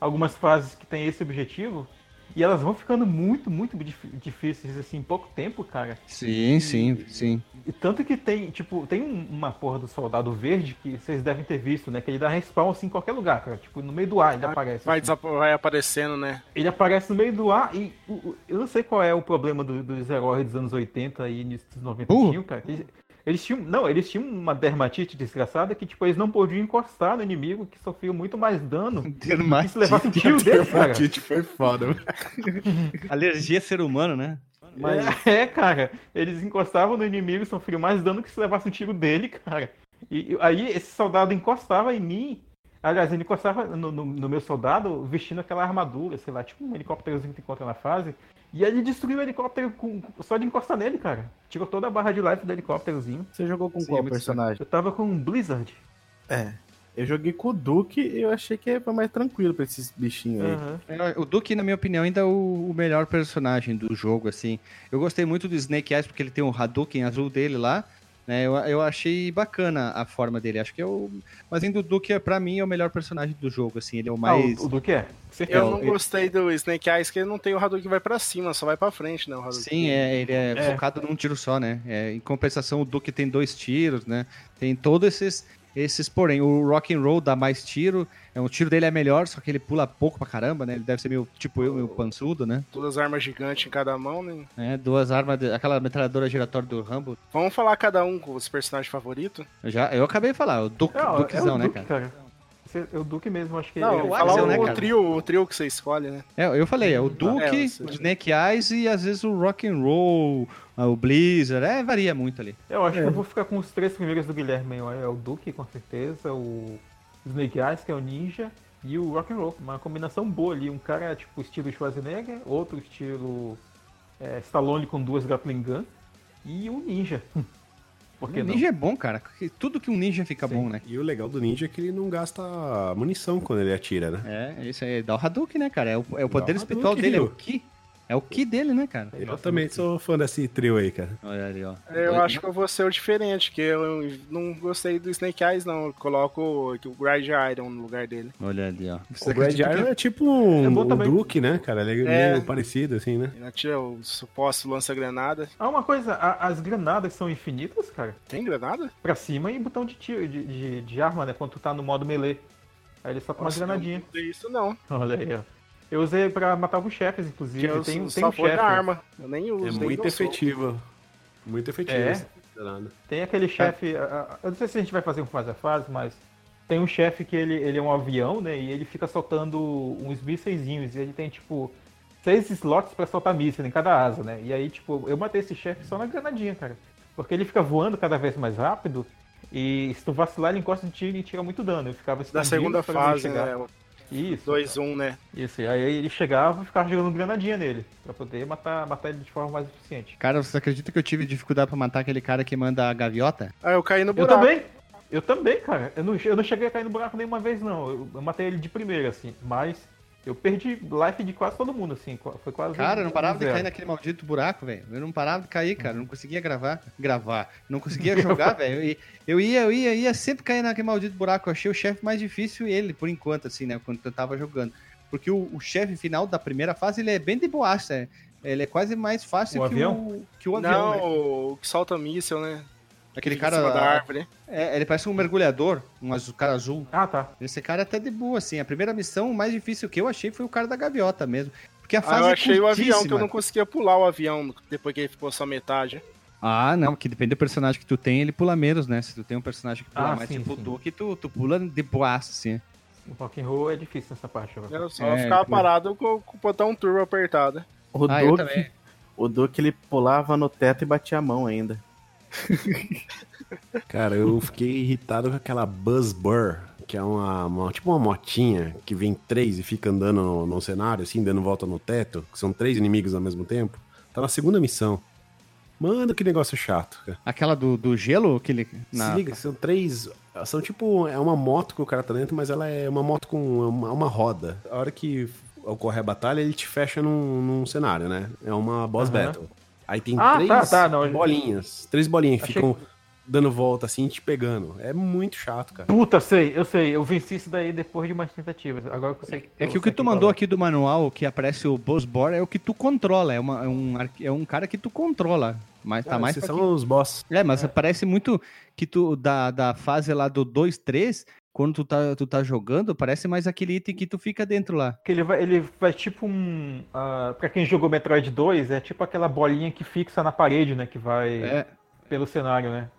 algumas fases que tem esse objetivo. E elas vão ficando muito, muito dif- difíceis, assim, em pouco tempo, cara. Sim, sim, sim. E tanto que tem, tipo, tem um- uma porra do soldado verde que vocês devem ter visto, né? Que ele dá respawn assim em qualquer lugar, cara. Tipo, no meio do ar ele aparece. Vai, assim. vai aparecendo, né? Ele aparece no meio do ar e o- o- eu não sei qual é o problema do- dos heróis dos anos 80 e início dos 90 Uh. cara. Eles, eles tinham, não, eles tinham uma dermatite desgraçada que, tipo, eles não podiam encostar no inimigo que sofria muito mais dano [LAUGHS] que se levasse um tiro dele, cara. Dermatite foi foda. [LAUGHS] Alergia a ser humano, né? É, cara, eles encostavam no inimigo e sofriam mais dano que se levasse um tiro dele, cara. E, e aí esse soldado encostava em mim. Aliás, ele encostava no, no- no meu soldado vestindo aquela armadura, sei lá, tipo um helicópterozinho que tu encontra na fase. E aí ele destruiu o helicóptero com- só de encostar nele, cara. Tirou toda a barra de life do helicópterozinho. Você jogou com Sim, qual é personagem? Eu tava com um Blizzard. É. Eu joguei com o Duke e eu achei que foi mais tranquilo pra esses bichinhos aí. Aham. É, O Duke, na minha opinião, ainda é o, o melhor personagem do jogo, assim. Eu gostei muito do Snake Eyes, porque ele tem o Hadouken azul dele lá. Né? Eu, eu achei bacana a forma dele. Acho que é o. Mas ainda o Duke, pra mim, é o melhor personagem do jogo, assim. Ele é o mais. Ah, o, o Duque é? Eu não gostei do Snake Eyes, que ele não tem o Hadouken que vai pra cima, só vai pra frente, né? O Hadouken. Sim, é, ele é, É. focado num tiro só, né? É, em compensação, o Duke tem dois tiros, né? Tem todos esses, esses porém. O Rock and Roll dá mais tiro, é, o tiro dele é melhor, só que ele pula pouco pra caramba, né? Ele deve ser meio tipo eu, meio pançudo, né? Duas armas gigantes em cada mão, né? É, duas armas, de- aquela metralhadora giratória do Rambo. Vamos falar cada um com os personagens favoritos? Eu, já, eu acabei de falar, o Duke, É, Dukezão, é o né, Duque, cara? É o Duque mesmo, acho que Não, ele- o falar o, né, o trio, o trio que você escolhe, né? É, eu falei, é o Duke, É, você- o Snake Eyes e às vezes o Rock and Roll, o Blizzard, é, varia muito ali. Eu acho que eu vou ficar com os três primeiros do Guilherme. É o Duke, com certeza, o Snake Eyes, que é o Ninja, e o Rock and Roll. Uma combinação boa ali. Um cara tipo estilo Schwarzenegger, outro estilo é, Stallone com duas grappling gun, e o Ninja. [LAUGHS] Por que o não? ninja é bom, cara. porque Tudo que um ninja fica Sim. bom, né? E o legal do ninja é que ele não gasta munição quando ele atira, né? É, isso aí, dá o Hadouken, né, cara? É o, é o poder o espiritual Hadouken, dele, é o? Ki. É o Ki dele, né, cara? Eu também sou fã desse trio aí, cara. Olha ali, ó. Eu acho que eu vou ser o diferente, que eu não gostei do Snake Eyes, não. Eu coloco o o Grind Iron no lugar dele. Olha ali, ó. O Brad Iron é tipo um, É também. Duke, né, cara? Ele é, É. meio parecido, assim, né? Ele atira o suposto lança-granada. Ah, uma coisa, a- as granadas são infinitas, cara. Tem granada? Pra cima e botão de tiro, de, de, de arma, né? Quando tu tá no modo melee. Aí ele só toma uma granadinha. Não tem isso não. Olha aí, ó. Eu usei pra matar os chefes, inclusive. Eu tem, só tem um chefe. arma. Eu nem uso. É nem muito efetivo. Muito efetivo. É? Tem aquele chefe. a- a- Eu não sei se a gente vai fazer um fase a fase, mas tem um chefe que ele, ele é um avião, né? E ele fica soltando uns mísseis. E ele tem, tipo, seis slots pra soltar míssil em cada asa, né? E aí, tipo, eu matei esse chefe só na granadinha, cara. Porque ele fica voando cada vez mais rápido. E se tu vacilar, ele encosta de tiro e tira muito dano. Eu ficava Da segunda fase, né? Isso. 2-1, né? Isso. E aí ele chegava e ficava jogando granadinha nele. Pra poder matar, matar ele de forma mais eficiente. Cara, você acredita que eu tive dificuldade pra matar aquele cara que manda a gaviota? Ah, eu caí no Eu buraco. também. Eu também, cara. Eu não, eu não cheguei a cair no buraco nenhuma vez, não. Eu, eu matei ele de primeira, assim. Mas eu perdi life de quase todo mundo, assim. Foi quase. Cara, eu não parava de zero. cair naquele maldito buraco, velho. Eu não parava de cair, cara. Eu não conseguia gravar. Gravar. Não conseguia [LAUGHS] jogar, velho. Eu ia, eu ia, ia sempre cair naquele maldito buraco. Eu achei o chefe mais difícil ele, por enquanto, assim, né? Quando eu tava jogando. Porque o, o chefe final da primeira fase, ele é bem de boaça. é. Ele é quase mais fácil O que, avião? o, que o avião, não, né? o que solta míssil, né? Aquele Fica em cima da cara. árvore. É, ele parece um mergulhador, um azul, cara azul. Ah, tá. Esse cara é até de boa, assim. A primeira missão, o mais difícil que eu achei foi o cara da gaviota mesmo. Porque a Ah, fase eu é achei o avião que eu não conseguia pular o avião depois que ele ficou só metade. Ah, não, que depende do personagem que tu tem, ele pula menos, né? Se tu tem um personagem que pula Ah, mais, sim, tipo sim. o Duke, tu, tu pula de boaço, assim. O rock and roll é difícil nessa parte. Eu... Eu só É, ficava tu- parado com, com o botão turbo apertado. O Ah, eu Duke, também. o Duke ele pulava no teto e batia a mão ainda. Cara, eu fiquei irritado com aquela Buzz Burr, que é uma, uma- tipo uma motinha que vem três e fica andando no, no cenário, assim, dando volta no teto, que são três inimigos ao mesmo tempo. Tá na segunda missão. Mano, que negócio chato, cara. Aquela do, do gelo, que ele... Se liga, são três. São tipo. É uma moto que o cara tá dentro, mas ela é uma moto com uma, uma roda. A hora que ocorre a batalha, ele te fecha num, num cenário, né? É uma boss Aham. battle. Aí tem Ah, três tá, tá, não, bolinhas. Três bolinhas que Achei- ficam dando volta assim, te pegando. É muito chato, cara. Puta, sei, eu sei. Eu venci isso daí depois de umas tentativas. Agora eu sei. É que o que tu mandou é. aqui do manual, que aparece o Boss Bor, é o que tu controla. É, uma- é um, é um cara que tu controla. Mas tá Ah, mais esses são os boss. É, mas parece muito que tu, da, da fase lá do 2, 3, quando tu tá, tu tá jogando, parece mais aquele item que tu fica dentro lá. Que ele vai, ele vai tipo um. Uh, pra quem jogou Metroid 2, é tipo aquela bolinha que fixa na parede, né? Que vai É, pelo cenário, né?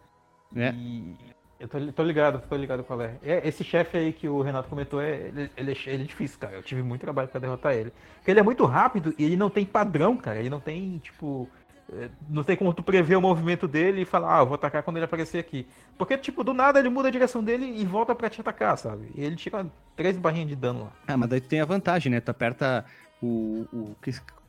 É. E eu tô, tô ligado, tô ligado qual é. É, Esse chefe aí que o Renato comentou, é, ele, ele, é, ele é difícil, cara. Eu tive muito trabalho pra derrotar ele. Porque ele é muito rápido e ele não tem padrão, cara. Ele não tem, tipo. É, Não tem como tu prever o movimento dele e falar, ah, eu vou atacar quando ele aparecer aqui. Porque, tipo, do nada ele muda a direção dele e volta pra te atacar, sabe? E ele tira três barrinhas de dano lá. Ah, mas daí tu tem a vantagem, né? Tu aperta o, o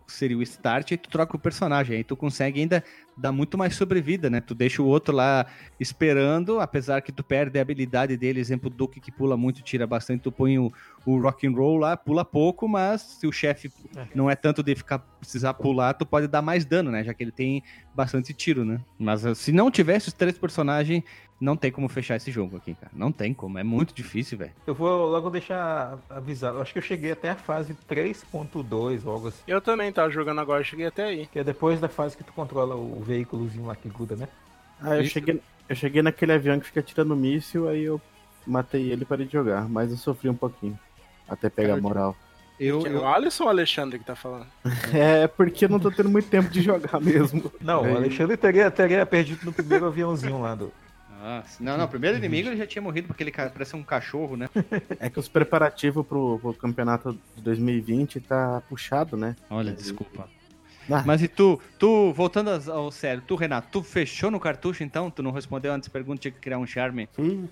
seria o start e tu troca o personagem. Aí tu consegue ainda dar muito mais sobrevida, né? Tu deixa o outro lá esperando, apesar que tu perde a habilidade dele, exemplo, o Duke que pula muito, tira bastante, tu põe o, o rock and roll lá, pula pouco, mas se o chefe É. não é tanto de ficar precisar pular, tu pode dar mais dano, né? Já que ele tem bastante tiro, né? Mas uh, se não tivesse os três personagens, não tem como fechar esse jogo aqui, cara. Não tem como, é muito difícil, velho. Eu vou logo deixar avisado. Eu acho que eu cheguei até a fase 3.2 ou algo assim. Eu também tava jogando agora, cheguei até aí. Que é depois da fase que tu controla o veículozinho lá que gruda, né? Ah, eu Isso. cheguei, eu cheguei naquele avião que fica tirando míssil, aí eu matei ele e parei de jogar. Mas eu sofri um pouquinho. Até pegar a moral. Eu, Que é eu, o Alisson ou o Alexandre que tá falando? [LAUGHS] É porque eu não tô tendo muito tempo de jogar mesmo. Não, É. o Alexandre teria, teria perdido no primeiro aviãozinho lá do. Ah, não, não, o primeiro inimigo ele já tinha morrido porque ele parece um cachorro, né? [LAUGHS] É que os preparativos pro, pro campeonato de 2020 tá puxado, né? Olha, desculpa. Ah. Mas e tu, tu, voltando ao sério, tu, Renato, tu fechou no cartucho então? Tu não respondeu antes pergunta, tinha que criar um charme. Hum,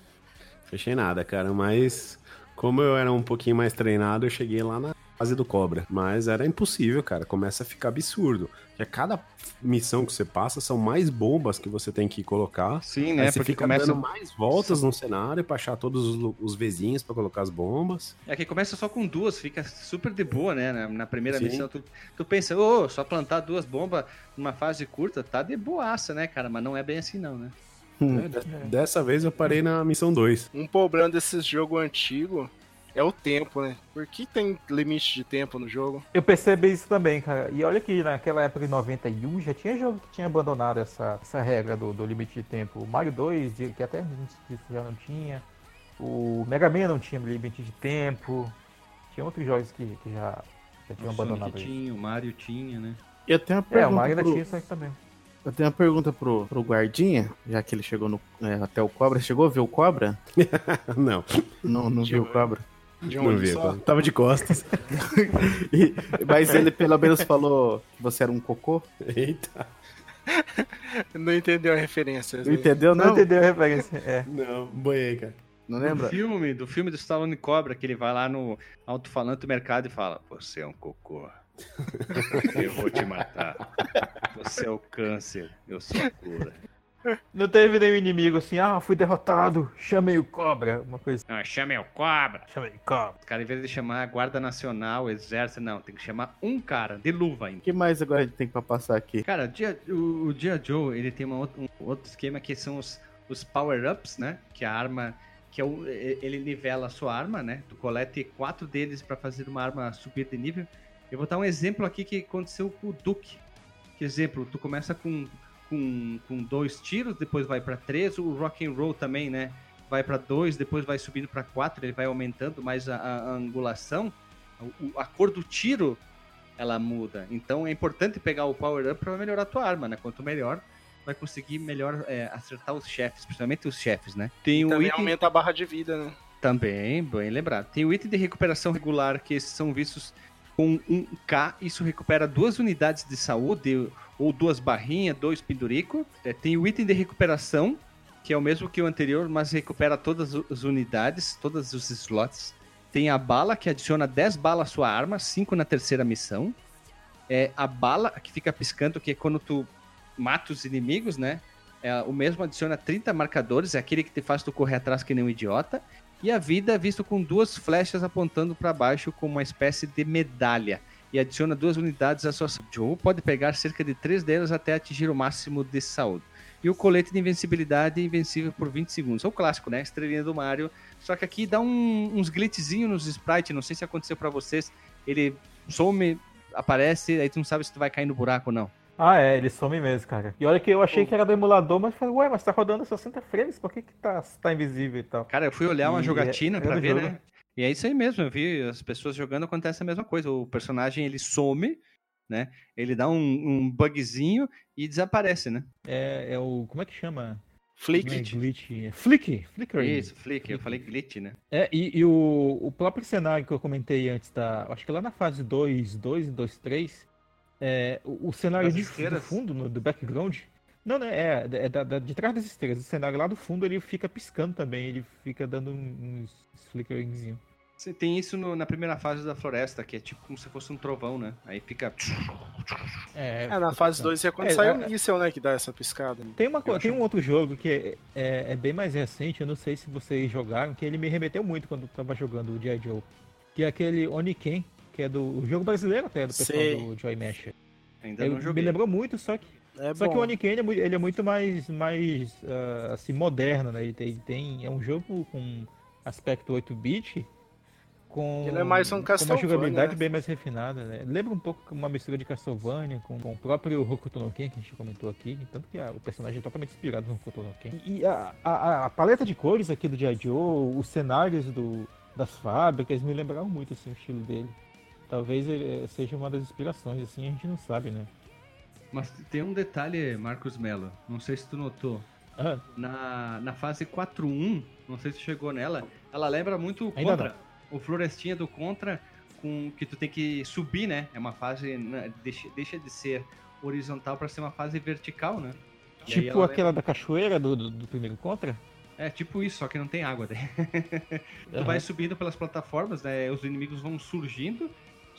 fechei nada, cara. Mas como eu era um pouquinho mais treinado, eu cheguei lá na fase do cobra. Mas era impossível, cara. Começa a ficar absurdo. Que a cada missão que você passa são mais bombas que você tem que colocar. Sim, Aí né? você Porque fica começa. dando mais voltas no cenário pra achar todos os, os vizinhos pra colocar as bombas. É que começa só com duas, fica super de boa, né? Na, na primeira Sim. missão, tu, tu pensa, ô, só plantar duas bombas numa fase curta, tá de boaça, né, cara? Mas não é bem assim, não, né? [LAUGHS] É, de- Dessa vez eu parei na missão 2. Um problema desses jogos antigos é o tempo, né? Por que tem limite de tempo no jogo? Eu percebi isso também, cara. E olha que naquela época de 91 já tinha jogo que tinha abandonado essa, essa regra do, do limite de tempo. O Mario 2, de- que até antes disso já não tinha. O Mega Man não tinha limite de tempo. Tinha outros jogos que, que já, já tinham abandonado Sonic tinha, o Mario tinha, né? Eu tenho uma É, o pergunta, Mario ainda pro, tinha isso aí também. eu tenho uma pergunta pro, pro guardinha, já que ele chegou no, é, até o cobra. Chegou a ver o cobra? [LAUGHS] Não, Não, não viu o cobra. De um não olho vi. só? Tava de costas. [LAUGHS] E- mas ele pelo menos falou que você era um cocô. Eita. [LAUGHS] Não entendeu a referência. Não entendeu, Não, não? entendeu a referência. É. Não, boiei, cara. Não Do lembra? filme, do filme do Stallone Cobra, que ele vai lá no alto-falante do mercado e fala: Você é um cocô. [LAUGHS] Eu vou te matar. Você é o câncer, eu sou a cura. Não teve nenhum inimigo assim, ah, fui derrotado, chamei o cobra. Uma coisa Não, chame o cobra. assim, chamei o cobra. Os caras, em vez de chamar a Guarda Nacional, Exército, não, tem que chamar um cara, de luva ainda. O que mais agora a gente tem pra passar aqui? Cara, o Dia- o, o Dia Joe, ele tem outra- um outro esquema que são os, os power-ups, né? Que a arma, que é o, ele nivela a sua arma, né? Tu colete quatro deles pra fazer uma arma subir de nível. Eu vou dar um exemplo aqui que aconteceu com o Duke. Que exemplo, tu começa com, com, com dois tiros, depois vai pra três, o rock and roll também, né? Vai pra dois, depois vai subindo pra quatro, ele vai aumentando mais a, a- a angulação. O- a cor do tiro ela muda. Então é importante pegar o power up para melhorar a tua arma, né? Quanto melhor, vai conseguir melhor é, acertar os chefes, principalmente os chefes, né? Tem o Também item aumenta a barra de vida, né? também, bem lembrado. Tem o item de recuperação regular que esses são vistos com um K, isso recupera duas unidades de saúde ou duas barrinhas, dois pendurico. É, tem o item de recuperação, que é o mesmo que o anterior, mas recupera todas as unidades, todos os slots. Tem a bala, que adiciona 10 balas à sua arma, 5 na terceira missão. É a bala que fica piscando, que é quando tu mata os inimigos, né? É, o mesmo adiciona 30 marcadores, é aquele que te faz tu correr atrás que nem um idiota. E a vida é visto com duas flechas apontando para baixo como uma espécie de medalha. E adiciona duas unidades à sua saúde. Joe pode pegar cerca de três delas até atingir o máximo de saúde. E o colete de invencibilidade invencível por 20 segundos. É o clássico, né? Estrelinha do Mario. Só que aqui dá um- uns glitchzinhos nos sprites. Não sei se aconteceu pra vocês. Ele some, aparece, aí tu não sabe se tu vai cair no buraco ou não. Ah, é, ele some mesmo, cara. E olha que eu achei que era do emulador, mas falei, ué, mas tá rodando 60 frames, por que que tá, tá invisível e tal? Cara, eu fui olhar uma E jogatina é- pra é do ver, jogo. né? E é isso aí mesmo, eu vi as pessoas jogando, acontece a mesma coisa. O personagem, ele some, né? Ele dá um, um bugzinho e desaparece, né? É, é o. Como é que chama? Flick. Não é glitch. É Flick. Flickering. Isso, flick, eu falei glitch, né? É, e, e o, o próprio cenário que eu comentei antes, da, acho que lá na fase 2, 2 e 2, 3, é, o, o cenário de, do fundo, no- do background, não, né, é, é da- da- de trás das esteiras, o cenário lá do fundo ele fica piscando também, ele fica dando um- uns flickeringzinho. Você tem isso no- na primeira fase da floresta, que é tipo como se fosse um trovão, né? Aí fica. É, É, na fica fase piscando. 2 é quando É, sai é- o míssel, né? Que dá essa piscada. Tem, uma, tem acho- um outro jogo que é, é, é bem mais recente, eu não sei se vocês jogaram, que ele me remeteu muito quando eu tava jogando o G.I. Joe, que é aquele Oniken, que é do jogo brasileiro até, do pessoal Sei. do Joy Mesh. Ainda Ele não me joguei. lembrou muito, só que É Só bom. que o Oniken ele é, muito mais, mais ah, assim, moderno, né? Ele tem, tem- é um jogo com aspecto 8-bit, com, Ele é mais um com uma jogabilidade né? bem mais refinada, né? Lembra um pouco uma mistura de Castlevania com, com o próprio Hokuto no Ken, que a gente comentou aqui, tanto que o personagem é totalmente inspirado no Hokuto no Ken. E a, a, a paleta de cores aqui do G.I. Joe, os cenários do, das fábricas me lembraram muito assim, o estilo dele. Talvez ele, eh, seja uma das inspirações, assim, a gente não sabe, né? Mas tem um detalhe, Marcos Mello. Não sei se tu notou. Ah, Na, na fase 4.1, não sei se chegou nela, ela lembra muito o Ainda Contra. O Florestinha do Contra, com que tu tem que subir, né? É uma fase. né, Deixa, deixa de ser horizontal pra ser uma fase vertical, né? E tipo ela aquela da cachoeira do, do, do primeiro Contra? É tipo isso, só que não tem água daí. [LAUGHS] tu vai subindo pelas plataformas, né? Os inimigos vão surgindo,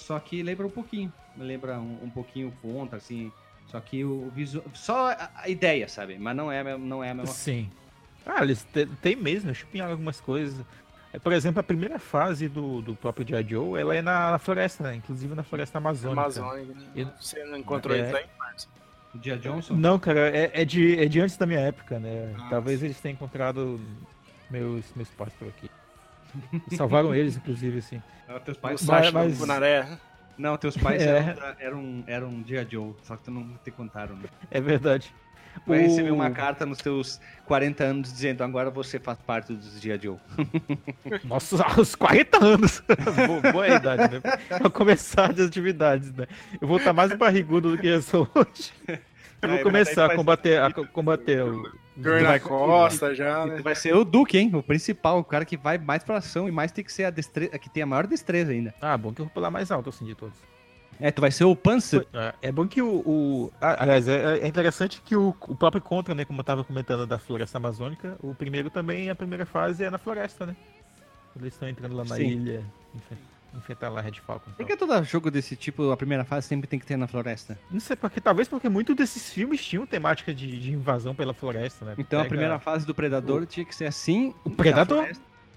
só que lembra um pouquinho. Lembra um, um pouquinho o contra, assim. Só que o visual. Só a, a ideia, sabe? Mas não é, a mesma- não é a mesma Sim. Ah, eles te- tem mesmo, eu chupinharam algumas coisas. É, Por exemplo, a primeira fase do, do próprio G.I. Joe, ela é na, na floresta, né? Inclusive na floresta amazônica. Amazônia. né? E- Você não encontrou É. isso aí? O Dia Johnson? Não, cara, é, é de, é de antes da minha época, né? Ah, Talvez eles tenham encontrado meus, meus pais por aqui. [LAUGHS] Salvaram eles, inclusive, assim. Ah, teus pais. Os Mas- do Punaré. Não, teus pais É. eram, eram, eram Dia Joe, só que tu não te contaram, né? É verdade. Vai O- receber uma carta nos teus 40 anos dizendo agora você faz parte dos Dia Joe. [LAUGHS] Nossa, aos 40 anos. [LAUGHS] boa, boa idade, né? Pra começar as atividades, né? Eu vou estar mais barrigudo do que eu sou hoje. Eu vou mas começar a combater, a co- combater o. Dor na costa já, né? Tu vai ser o Duque, hein? O principal, o cara que vai mais pra ação e mais tem que ser a destreza, que tem a maior destreza ainda. Ah, bom que eu vou pular mais alto, assim, de todos. É, tu vai ser o Panzer. É, é bom que o. o- ah, aliás, é, é interessante que o, o próprio Contra, né? Como eu tava comentando da floresta amazônica, o primeiro também, a primeira fase é na floresta, né? Eles estão entrando lá na Sim. ilha, enfe- enfrentar lá a Red Falcon. Por então. que todo jogo desse tipo, a primeira fase sempre tem que ter na floresta? Não sei porque, talvez porque muitos desses filmes tinham temática de, de invasão pela floresta, né? Então a Pega- primeira fase do Predador tinha que ser assim. O Predador?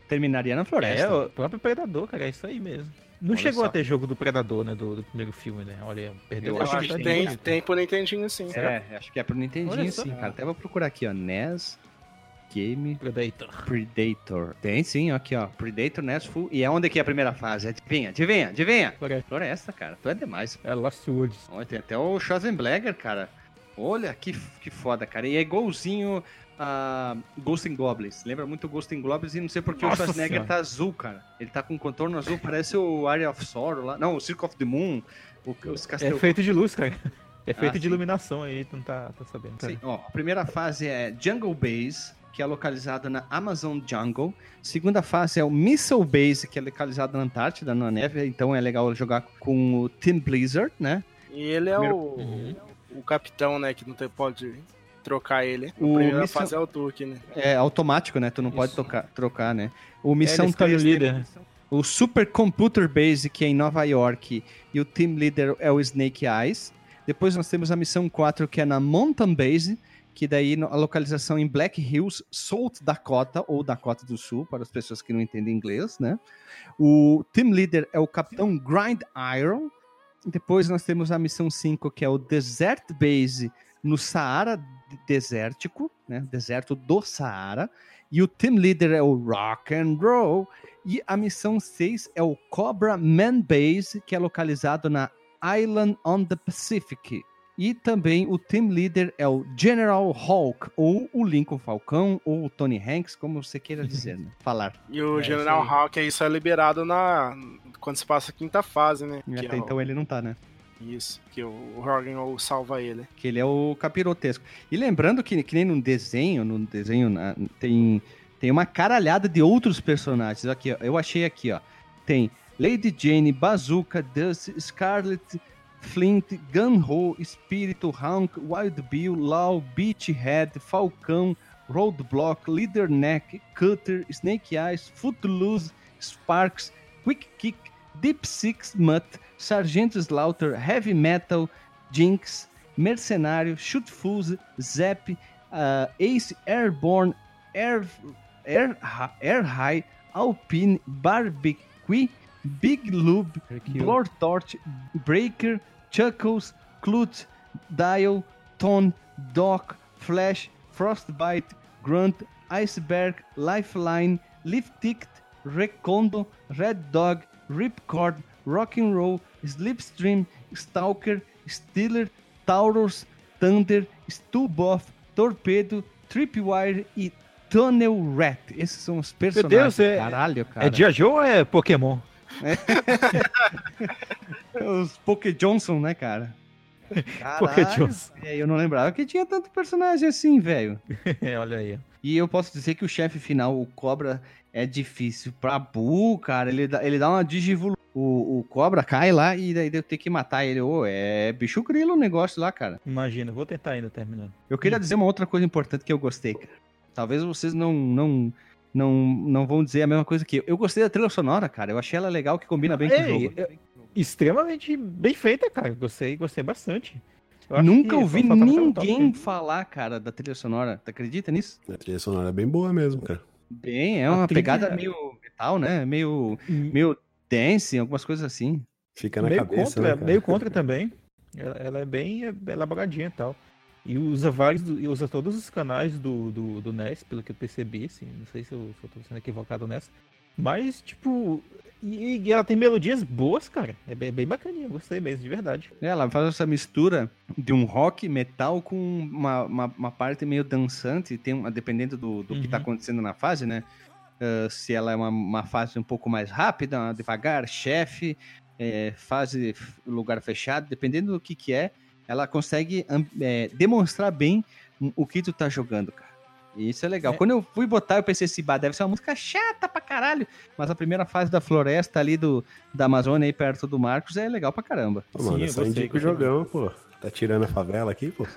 terminaria na floresta. É, o próprio Predador, cara, é isso aí mesmo. Não Olha chegou só. a ter jogo do Predador, né? Do, do primeiro filme, né? Olha, perdeu Eu a acho que tem, bonita. tem pro Nintendinho sim. É, acho que é pro Nintendinho sim, cara. Até vou procurar aqui, ó. NES Game Predator. Predator. Tem sim, aqui, ó. Predator NES Full. E é onde que é a primeira fase? Adivinha, adivinha, adivinha. Floresta. Floresta, cara. Tu é demais. É Lost Woods. Olha, tem até o Schwarzenegger, cara. Olha, que, que foda, cara. E é igualzinho a Ghost in Goblins. Lembra muito Ghost in Goblins e não sei porque o Nossa Schwarzenegger Senhora. tá azul, cara. Ele tá com contorno azul, parece o Area of Sorrow lá. Não, o Circle of the Moon. O, os É Castel... feito de luz, cara. É feito Ah, de sim. iluminação aí, tu não tá, tá sabendo. Sim, ó, a primeira fase é Jungle Base, que é localizada na Amazon Jungle. Segunda fase é o Missile Base, que é localizada na Antártida, na neve. Então é legal jogar com o Team Blizzard, né? E ele é Primeiro- o, Uhum. o capitão, né? Que não tem, pode trocar ele. O a primeira missão- fase é o Duke, né? É automático, né? Tu não pode Isso. tocar, trocar, né? O É, Missão o 3 líder. O Super Computer Base, que é em Nova York, e o Team Leader é o Snake Eyes. Depois nós temos a Missão 4, que é na Mountain Base, que daí a localização em Black Hills, South Dakota, ou Dakota do Sul, para as pessoas que não entendem inglês, né? O Team Leader é o Capitão Grind Iron. Depois nós temos a Missão 5, que é o Desert Base, no Saara desértico, né? Deserto do Saara. E o team leader é o Rock and Roll. E a missão 6 é o Cobra Man Base, que é localizado na Island on the Pacific. E também o team leader é o General Hulk, ou o Lincoln Falcão, ou o Tony Hanks, como você queira [LAUGHS] dizer, né? Falar. E o É, General isso aí. Hawk, isso é liberado na quando se passa a quinta fase, né? E Que até é o- então ele não tá, né? Isso, que o Rogan ou salva ele. Que ele é o capirotesco. E lembrando que, que nem no desenho, no desenho na- tem, tem uma caralhada de outros personagens. Aqui, ó, eu achei aqui, ó. Tem Lady Jane, Bazooka, Dust, Scarlet, Flint, Gun-Ho, Espírito, Honk, Wild Bill, Law, Beachhead, Falcão, Roadblock, Leader Neck, Cutter, Snake Eyes, Footloose, Sparks, Quick Kick, Deep Six Mutt, Sargento Slaughter, Heavy Metal, Jinx, Mercenário, Shoot Fuse, Zap, ah, Ace Airborne, Air, Air, Air High, Alpine, Barbecue, Big Lube, Blowtorch, Breaker, Chuckles, Clute, Dial, Tone, Doc, Flash, Frostbite, Grunt, Iceberg, Lifeline, Lift Ticket, Recondo, Red Dog, Ripcord, Rock'n'Roll, Slipstream, Stalker, Stealer, Taurus, Thunder, Stuboff, Torpedo, Tripwire e Tunnel Rat. Esses são os personagens. Deus, é- Caralho, cara. É Dia Joe ou é Pokémon? [LAUGHS] [LAUGHS] Os Poké Johnson, né, cara? Poké Caralho, Johnson. velho, eu não lembrava que tinha tanto personagem assim, velho. [LAUGHS] É, Olha aí. E eu posso dizer que o chefe final, o Cobra, é difícil. Pra Bu, cara, ele dá, ele dá uma digivolu. O, o Cobra cai lá e daí eu tenho que matar ele. Ô, é bicho grilo o negócio lá, cara. Imagina, vou tentar ainda terminando. Eu queria dizer uma outra coisa importante que eu gostei, cara. Talvez vocês não, não, não, não vão dizer a mesma coisa que eu. Eu gostei da trilha sonora, cara. Eu achei ela legal, que combina bem com o Ei, jogo. Extremamente bem feita, cara. Gostei, gostei bastante. Eu Nunca ouvi toque. ninguém falar, cara, da trilha sonora. Tu acredita nisso? A trilha sonora é bem boa mesmo, cara. Bem, é uma trilha- pegada meio metal, né? Meio, Hum, meio dance, algumas coisas assim. Fica na meio cabeça, contra, né, meio contra também. Ela, ela é bem elaboradinha e tal. E usa vários, e usa todos os canais do, do, do NES, pelo que eu percebi, assim. Não sei se eu, se eu tô sendo equivocado nessa. Mas, tipo. E, e ela tem melodias boas, cara. É bem, bem bacaninha, gostei mesmo, de verdade. É, Ela faz essa mistura de um rock metal com uma, uma, uma parte meio dançante, tem uma, dependendo do, do que tá Uhum. acontecendo na fase, né? Ah, se ela é uma, uma fase um pouco mais rápida, devagar, chefe, é, fase lugar fechado, dependendo do que que é, ela consegue é, demonstrar bem o- o que tu tá jogando, cara. Isso é legal. É. Quando eu fui botar, eu pensei assim, bah, deve ser uma música chata pra caralho. Mas a primeira fase da floresta ali do, da Amazônia, aí perto do Marcos, é legal pra caramba. Pô, mano, Sim, é eu só gostei, indica o jogão, pô. Tá tirando a favela aqui, pô. [LAUGHS]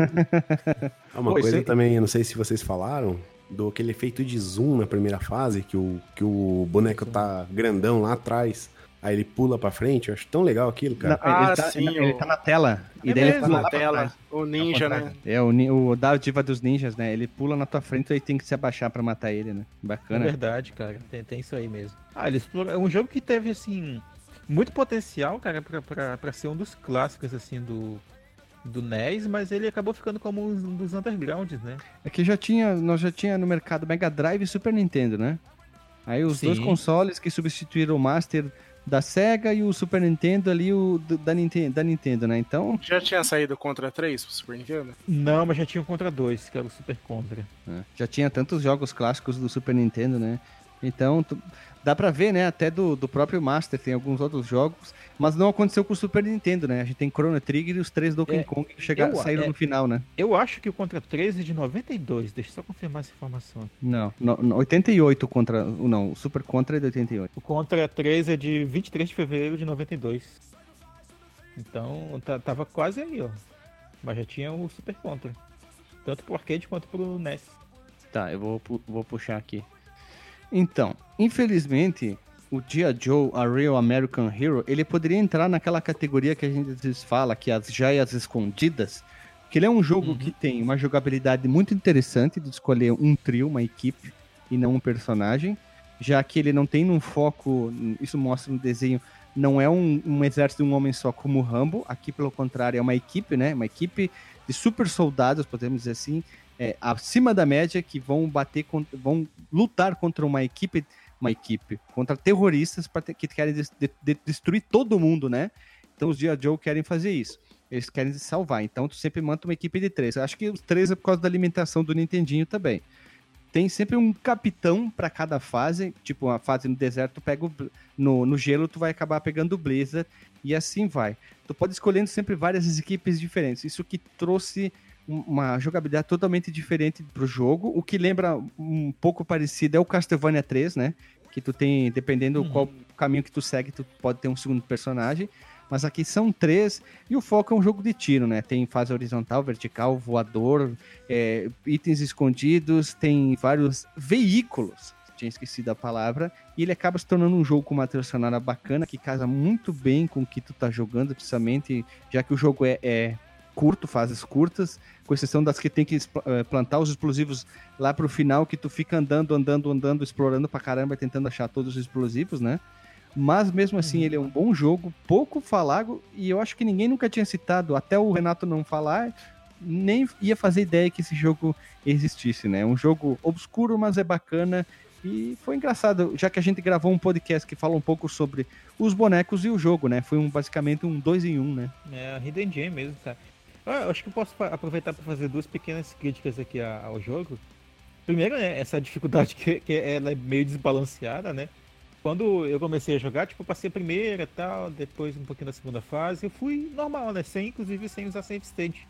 Ah, uma Pô, coisa também, eu não sei se vocês falaram, do aquele efeito de zoom na primeira fase, que o, que o boneco tá grandão lá atrás, aí ele pula pra frente. Eu acho tão legal aquilo, cara. Não, Ah, ele, tá, sim, ele o- tá na tela. E É daí ele mesmo, tá Na lá pra tela, o ninja, né? É, o, o da diva dos ninjas, né? Ele pula na tua frente e tem que se abaixar pra matar ele, né? É Bacana. verdade, cara. Tem, tem isso aí mesmo. Ah, ele explora... É um jogo que teve, assim, muito potencial, cara, pra, pra, pra ser um dos clássicos, assim, do, do NES, mas ele acabou ficando como um dos undergrounds, né? É que já tinha, nós já tinha no mercado Mega Drive e Super Nintendo, né? Aí os dois Sim. consoles que substituíram o Master da Sega e o Super Nintendo ali, o da, Nintendo, da Nintendo, né? Então, Já tinha saído Contra 3 pro Super Nintendo? Não, mas já tinha um contra dois, que era o Super Contra. né, já tinha tantos jogos clássicos do Super Nintendo, né? Então, tu- dá pra ver, né? Até do, do próprio Master tem alguns outros jogos, mas não aconteceu com o Super Nintendo, né? A gente tem Chrono Trigger e os três Donkey É, Kong que chegaram, eu- saíram é- no final, né? Eu acho que o Contra 3 é de 92, deixa eu só confirmar essa informação. Não, no, no, 88 contra. Não, o Super Contra é de 88. O Contra 3 é de 23 de fevereiro de 92. Então, tá- tava quase aí, ó. Mas já tinha o Super Contra. Tanto pro arcade quanto pro NES. Tá, eu vou, vou puxar aqui. Então, infelizmente, o Dia Joe, a Real American Hero, ele poderia entrar naquela categoria que a gente às vezes fala, que é as joias escondidas. Que ele é um jogo que tem uma jogabilidade muito interessante de escolher um trio, uma equipe, e não um personagem. Já que ele não tem um foco, isso mostra no desenho, não é um, um exército de um homem só como o Rambo. Aqui, pelo contrário, é uma equipe, né? Uma equipe de super soldados, podemos dizer assim, é, acima da média, que vão bater, contra, vão lutar contra uma equipe, uma equipe, contra terroristas ter- que querem de- de- destruir todo mundo, né? Então os G.I. Joe querem fazer isso. Eles querem se salvar. Então tu sempre manda uma equipe de três. Eu acho que os três é por causa da alimentação do Nintendinho também. Tem sempre um capitão para cada fase. Tipo, uma fase no deserto, tu pega o, no, no gelo, tu vai acabar pegando o Blizzard e assim vai. Tu pode escolhendo sempre várias equipes diferentes. Isso que trouxe uma jogabilidade totalmente diferente pro jogo. O que lembra um pouco parecido é o Castlevania 3, né? Que tu tem, dependendo Uhum. qual caminho que tu segue, tu pode ter um segundo personagem. Mas aqui são três, e o foco é um jogo de tiro, né? Tem fase horizontal, vertical, voador, é, itens escondidos, tem vários veículos, tinha esquecido a palavra, e ele acaba se tornando um jogo com uma trilha sonora bacana, que casa muito bem com o que tu tá jogando, precisamente, já que o jogo é, é curto, fases curtas, com exceção das que tem que eh, plantar os explosivos lá pro final, que tu fica andando, andando, andando, explorando pra caramba, tentando achar todos os explosivos, né? Mas mesmo assim, ele é um bom jogo, pouco falado, e eu acho que ninguém nunca tinha citado, até o Renato não falar, nem ia fazer ideia que esse jogo existisse, né? Um jogo obscuro, mas é bacana. E foi engraçado, já que a gente gravou um podcast que fala um pouco sobre os bonecos e o jogo, né? Foi um, basicamente um dois em um, né? É Hidden Gem mesmo, cara. Ah, Eu acho que eu posso aproveitar para fazer duas pequenas críticas aqui ao jogo. Primeiro, né, essa [LAUGHS] dificuldade que, que ela é meio desbalanceada, né? Quando eu comecei a jogar, tipo, eu passei a primeira e tal, depois um pouquinho da segunda fase, eu fui normal, né? Sem, inclusive, sem usar save state.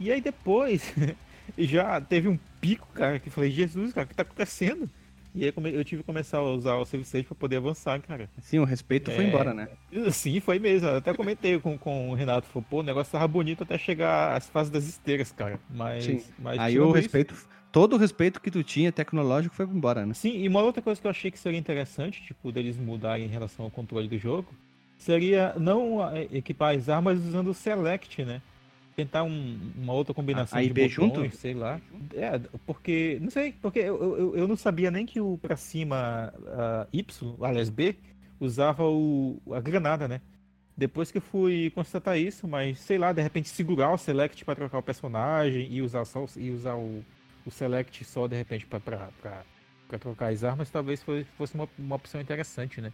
E aí depois, [LAUGHS] já teve um pico, cara, que eu falei, Jesus, cara, o que tá acontecendo? E aí eu tive que começar a usar o save state pra poder avançar, cara. Sim, o respeito foi É. embora, né? Sim, foi mesmo. Eu até comentei com, com o Renato. Falou, pô, o negócio tava bonito até chegar às fases das esteiras, cara. Mas. Sim. mas Aí o isso- respeito, todo o respeito que tu tinha tecnológico foi embora, né? Sim, e uma outra coisa que eu achei que seria interessante, tipo, deles mudarem em relação ao controle do jogo, seria não eh, equipar as armas usando o Select, né? Tentar um- uma outra combinação A- a de botões, junto? sei lá. É, porque, não sei, porque eu, eu, eu não sabia nem que o pra cima ah, Y, aliás B, usava o, a granada, né? Depois que eu fui constatar isso, mas sei lá, de repente segurar o select pra trocar o personagem e usar só e usar o, o select só de repente pra trocar as armas, talvez fosse, fosse uma, uma opção interessante, né?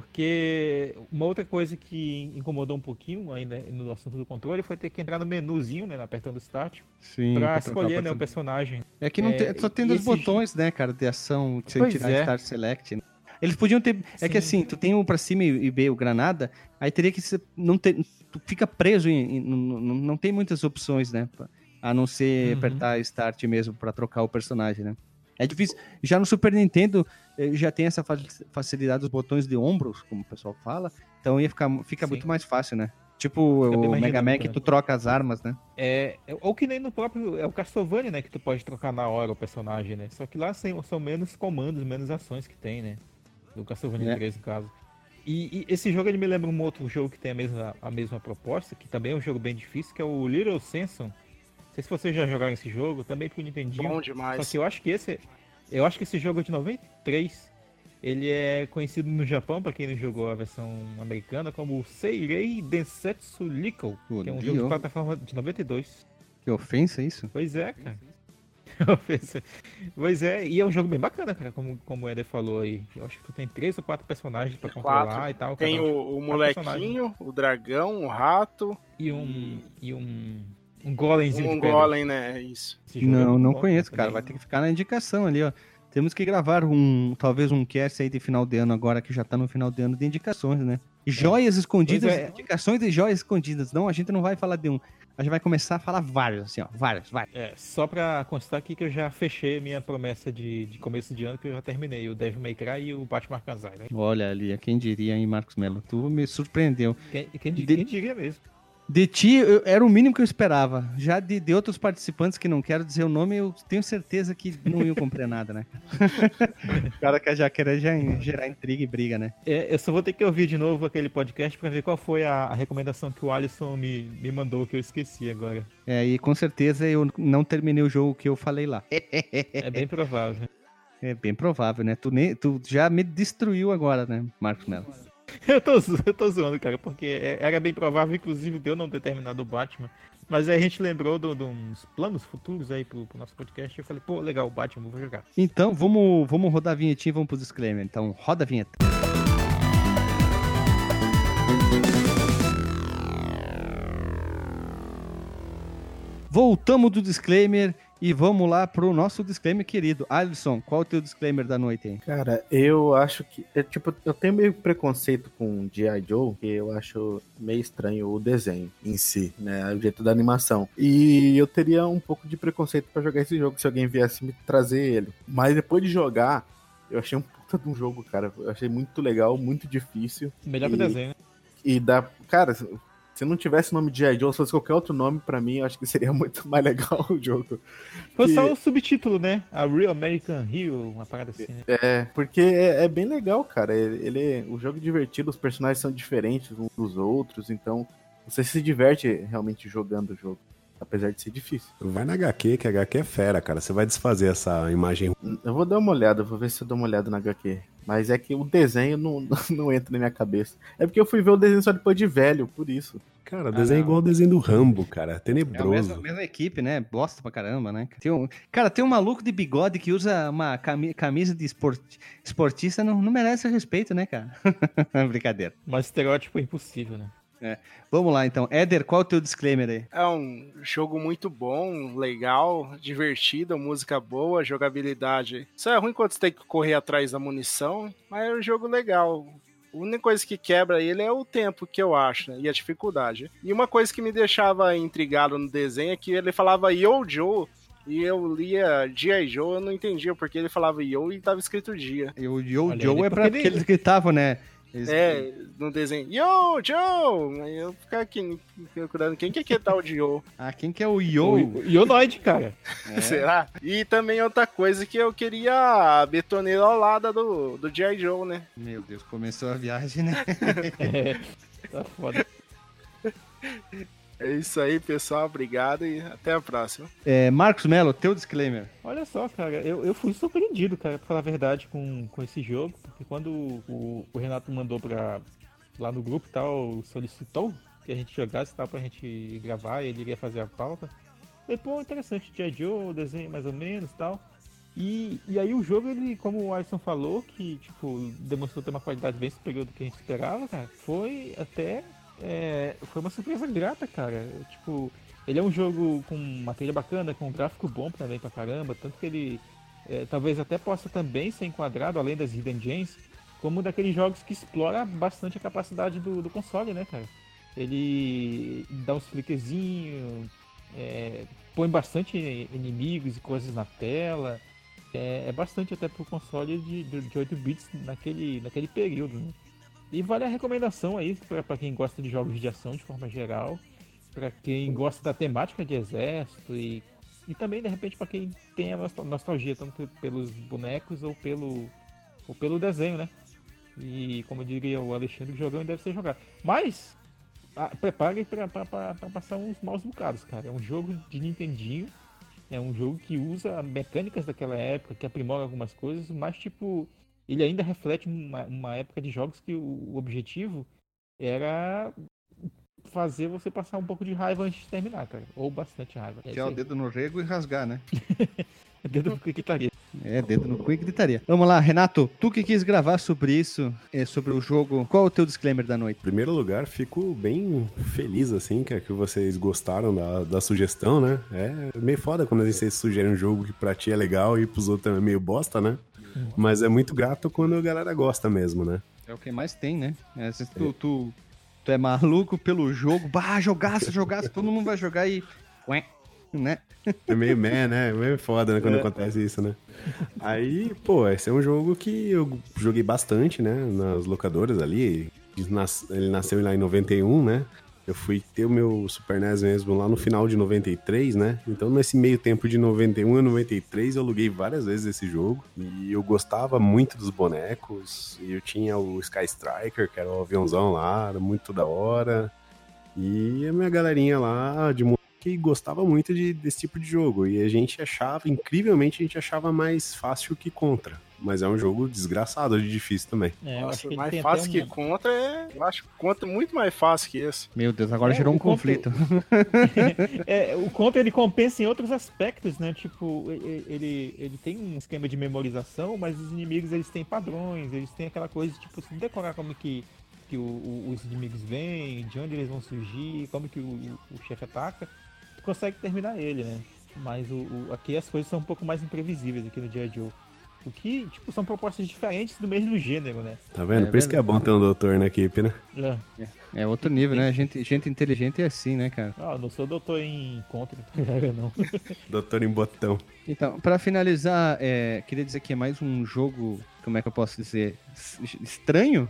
Porque uma outra coisa que incomodou um pouquinho ainda no assunto do controle foi ter que entrar no menuzinho, né? Apertando Start, Sim. pra escolher né, o personagem. É que não É, tem, só tem dois esse botões, né, cara, de ação, sem Pois tirar é. Start Select. né? Eles podiam ter. É que Sim. assim, tu tem um pra cima e B o granada, aí teria que ser. Não ter, tu fica preso em. em- não, não, não tem muitas opções, né? A não ser Uhum. apertar Start mesmo pra trocar o personagem, né? É difícil. Já no Super Nintendo eh, já tem essa fa- facilidade dos botões de ombros, como o pessoal fala. Então ia ficar, fica Sim. muito mais fácil, né? Tipo Fica o Mega Man que né? tu troca as armas, né? É, é- ou que nem no próprio. É o Castlevania, né? Que tu pode trocar na hora o personagem, né? Só que lá são, são menos comandos, menos ações que tem, né? Do Castlevania É. 3, no caso. E, e esse jogo ele me lembra um outro jogo que tem a mesma, a mesma proposta, que também é um jogo bem difícil, que é o Little Samson. Não sei se vocês já jogaram esse jogo, também pro Nintendinho. Bom Só demais. que eu acho que esse. Eu acho que esse jogo é de 93. Ele é conhecido no Japão, pra quem não jogou a versão americana, como Seirei Densetsu Liko, Pô, que é um Dio. jogo de plataforma de 92. Que ofensa isso? Pois é, cara. [LAUGHS] pois é, e é um jogo bem bacana, cara, como, como o Eder falou aí. Eu acho que tu tem três ou quatro personagens pra controlar Quatro. e tal. Tem o, o molequinho, o dragão, o rato, E um. E um. Um golemzinho um de pedra. golem, né? Isso. Esse jogo é Não, não bom, conheço, também. cara. Vai ter que ficar na indicação ali, ó. Temos que gravar um, talvez um cast aí de final de ano agora, que já tá no final de ano de indicações, né? Joias escondidas, é. indicações de joias escondidas. Não, a gente não vai falar de um. A gente vai começar a falar vários, assim, ó. Vários, vários. É, só pra constar aqui que eu já fechei a minha promessa de, de começo de ano, que eu já terminei o Devil May Cry e o Batman Arkham né? Olha ali, quem diria, hein, Marcos Melo? Tu me surpreendeu. Quem, quem, De- quem diria mesmo? De ti, eu- era o mínimo que eu esperava. Já de, de outros participantes que não quero dizer o nome, eu tenho certeza que não iam comprar nada, né? [LAUGHS] o cara que já quer já gerar intriga e briga, né? É, eu só vou ter que ouvir de novo aquele podcast pra ver qual foi a, a recomendação que o Alisson me, me mandou, que eu esqueci agora. É, e com certeza eu não terminei o jogo que eu falei lá. [LAUGHS] É bem provável. É bem provável, né? Tu, nem, tu já me destruiu agora, né, Marcos Melo? [LAUGHS] Eu tô, eu tô zoando, cara, porque é- era bem provável, inclusive, de eu não ter terminado o Batman. Mas aí a gente lembrou de uns planos futuros aí pro, pro nosso podcast. E eu falei, pô, legal, Batman, vou jogar. Então, vamos, vamos rodar a vinhetinha e vamos pro disclaimer. Então, roda a vinheta. Voltamos do disclaimer e vamos lá pro nosso disclaimer querido. Alisson, qual é o teu disclaimer da noite aí? Cara, eu acho que. É, tipo, eu tenho meio preconceito com G.I. Joe, que eu acho meio estranho o desenho em si, né? O jeito da animação. E eu teria um pouco de preconceito pra jogar esse jogo se alguém viesse me trazer ele. Mas depois de jogar, eu achei um puta de um jogo, cara. Eu achei muito legal, muito difícil. Melhor que o E- desenho, né? E dá. Cara, se não tivesse o nome de G.I. Joe, se fosse qualquer outro nome, pra mim, eu acho que seria [LAUGHS] muito mais legal o jogo. Foi que- só o subtítulo, né? A Real American Hero, uma parada assim, né? É, porque é, é bem legal, cara. Ele, ele- o jogo é divertido, os personagens são diferentes uns dos outros, então você se diverte realmente jogando o jogo, apesar de ser difícil. Vai na HQ, que a HQ é fera, cara. Você vai desfazer essa imagem Eu vou dar uma olhada, vou ver se eu dou uma olhada na HQ. Mas é que o desenho não, [LAUGHS] não entra na minha cabeça. É porque eu fui ver o desenho só depois de velho, por isso. Cara, desenho é igual o desenho do Rambo, cara. É a Tenebroso. mesma, mesma equipe, né? Bosta pra caramba, né? Tem um, cara, tem um maluco de bigode que usa uma cami- camisa de esport, esportista, não, não merece respeito, né, cara? [LAUGHS] Brincadeira. Mas estereótipo é impossível, né? Vamos lá, então. Éder, qual é o teu disclaimer aí? É um jogo muito bom, legal, divertido, música boa, jogabilidade. Só é ruim quando você tem que correr atrás da munição, mas é um jogo legal. A única coisa que quebra ele é o tempo, que eu acho, né? E a dificuldade. E uma coisa que me deixava intrigado no desenho é que ele falava Yo Joe, e eu lia G.I. Joe, eu não entendia porque ele falava Yo e tava escrito dia. E o Yo Joe ele- é pra porque ele- eles gritavam, né? Eles- É, no desenho, Yo Joe! Aí eu ficava aqui procurando quem que é que tal de Yo. Ah, quem que é o Yo? O Ionoid, cara. [LAUGHS] Será? E também outra coisa que eu queria a betoneira ao lado do, do G.I. Joe, né? Meu Deus, começou a viagem, né? [LAUGHS] É, tá foda. [LAUGHS] É isso aí, pessoal. Obrigado e até a próxima. É, Marcos Melo, teu disclaimer. Olha só, cara, eu, eu fui surpreendido, cara, pra falar a verdade, com, com esse jogo, porque quando o, o Renato mandou pra, lá no grupo e tal, solicitou que a gente jogasse tal pra gente gravar, ele iria fazer a pauta. Falei, pô, interessante, G.I. Joe, o desenho mais ou menos e tal. E, e aí o jogo, ele, como o Alisson falou, que tipo, demonstrou ter uma qualidade bem superior do que a gente esperava, cara, foi até. É, foi uma surpresa grata, cara. Tipo, ele é um jogo com uma trilha bacana, com um gráfico bom também pra caramba, tanto que ele é, talvez até possa também ser enquadrado, além das Hidden Gems, como um daqueles jogos que explora bastante a capacidade do, do console, né, cara? Ele dá uns flickerzinhos, é, põe bastante inimigos e coisas na tela. É, é bastante até pro console de, de, de 8 bits naquele, naquele período, né? E vale a recomendação aí pra quem gosta de jogos de ação de forma geral, pra quem gosta da temática de exército e, e também de repente pra quem tem a nostal- nostalgia tanto pelos bonecos ou pelo ou pelo desenho, né? E como diria o Alexandre, jogão deve ser jogado. Mas ah, prepare pra passar uns maus bocados, cara. É um jogo de Nintendinho. É um jogo que usa mecânicas daquela época, que aprimora algumas coisas, mas tipo, ele ainda reflete uma, uma época de jogos que o, o objetivo era fazer você passar um pouco de raiva antes de terminar, cara. Ou bastante raiva. É Que é isso o dedo no rego e rasgar, né? [LAUGHS] dedo no gritaria. É, dedo no cu e gritaria. Vamos lá, Renato, tu que quis gravar sobre isso, é, sobre o jogo, qual é o teu disclaimer da noite? Em primeiro lugar, fico bem feliz, assim, que, que vocês gostaram da, da sugestão, né? É meio foda quando vocês sugerem um jogo que pra ti é legal e pros outros é meio bosta, né? Mas é muito grato quando a galera gosta mesmo, né? É o que mais tem, né? É, se tu, tu, tu é maluco pelo jogo, bah, jogaço, jogaço, todo mundo vai jogar e... Ué, né? É meio meh, né? É meio foda, né? Quando acontece isso, né? Aí, pô, esse é um jogo que eu joguei bastante, né? Nas locadoras ali. Ele nasceu lá em 91, né? Eu fui ter o meu Super NES mesmo lá no final de 93, né? Então, nesse meio tempo de 91 a 93, eu aluguei várias vezes esse jogo. E eu gostava muito dos bonecos. E eu tinha o Sky Striker, que era o aviãozão lá, era muito da hora. E a minha galerinha lá de que gostava muito de, desse tipo de jogo. E a gente achava, incrivelmente, a gente achava mais fácil que contra. Mas é um jogo desgraçado de difícil também. É, eu acho mais tem fácil que um- contra é. Eu acho contra muito mais fácil que esse. Meu Deus, agora É, gerou um conflito. [LAUGHS] É, o conto ele compensa em outros aspectos, né? Tipo, ele, ele tem um esquema de memorização, mas os inimigos eles têm padrões, eles têm aquela coisa de tipo, se decorar como que, que o- o- os inimigos vêm, de onde eles vão surgir, como que o, o- chefe ataca, tu consegue terminar ele, né? Mas o, o- aqui as coisas são um pouco mais imprevisíveis aqui no dia Joe. Que, tipo, são propostas diferentes do mesmo gênero, né? Tá vendo? É Por isso que é bom ter um doutor na equipe, né? É. É outro nível, né? Gente, gente inteligente é assim, né, cara? Ah, não sou doutor em contra, [LAUGHS] não. Doutor em botão. Então, pra finalizar, é, queria dizer que é mais um jogo, como é que eu posso dizer, estranho.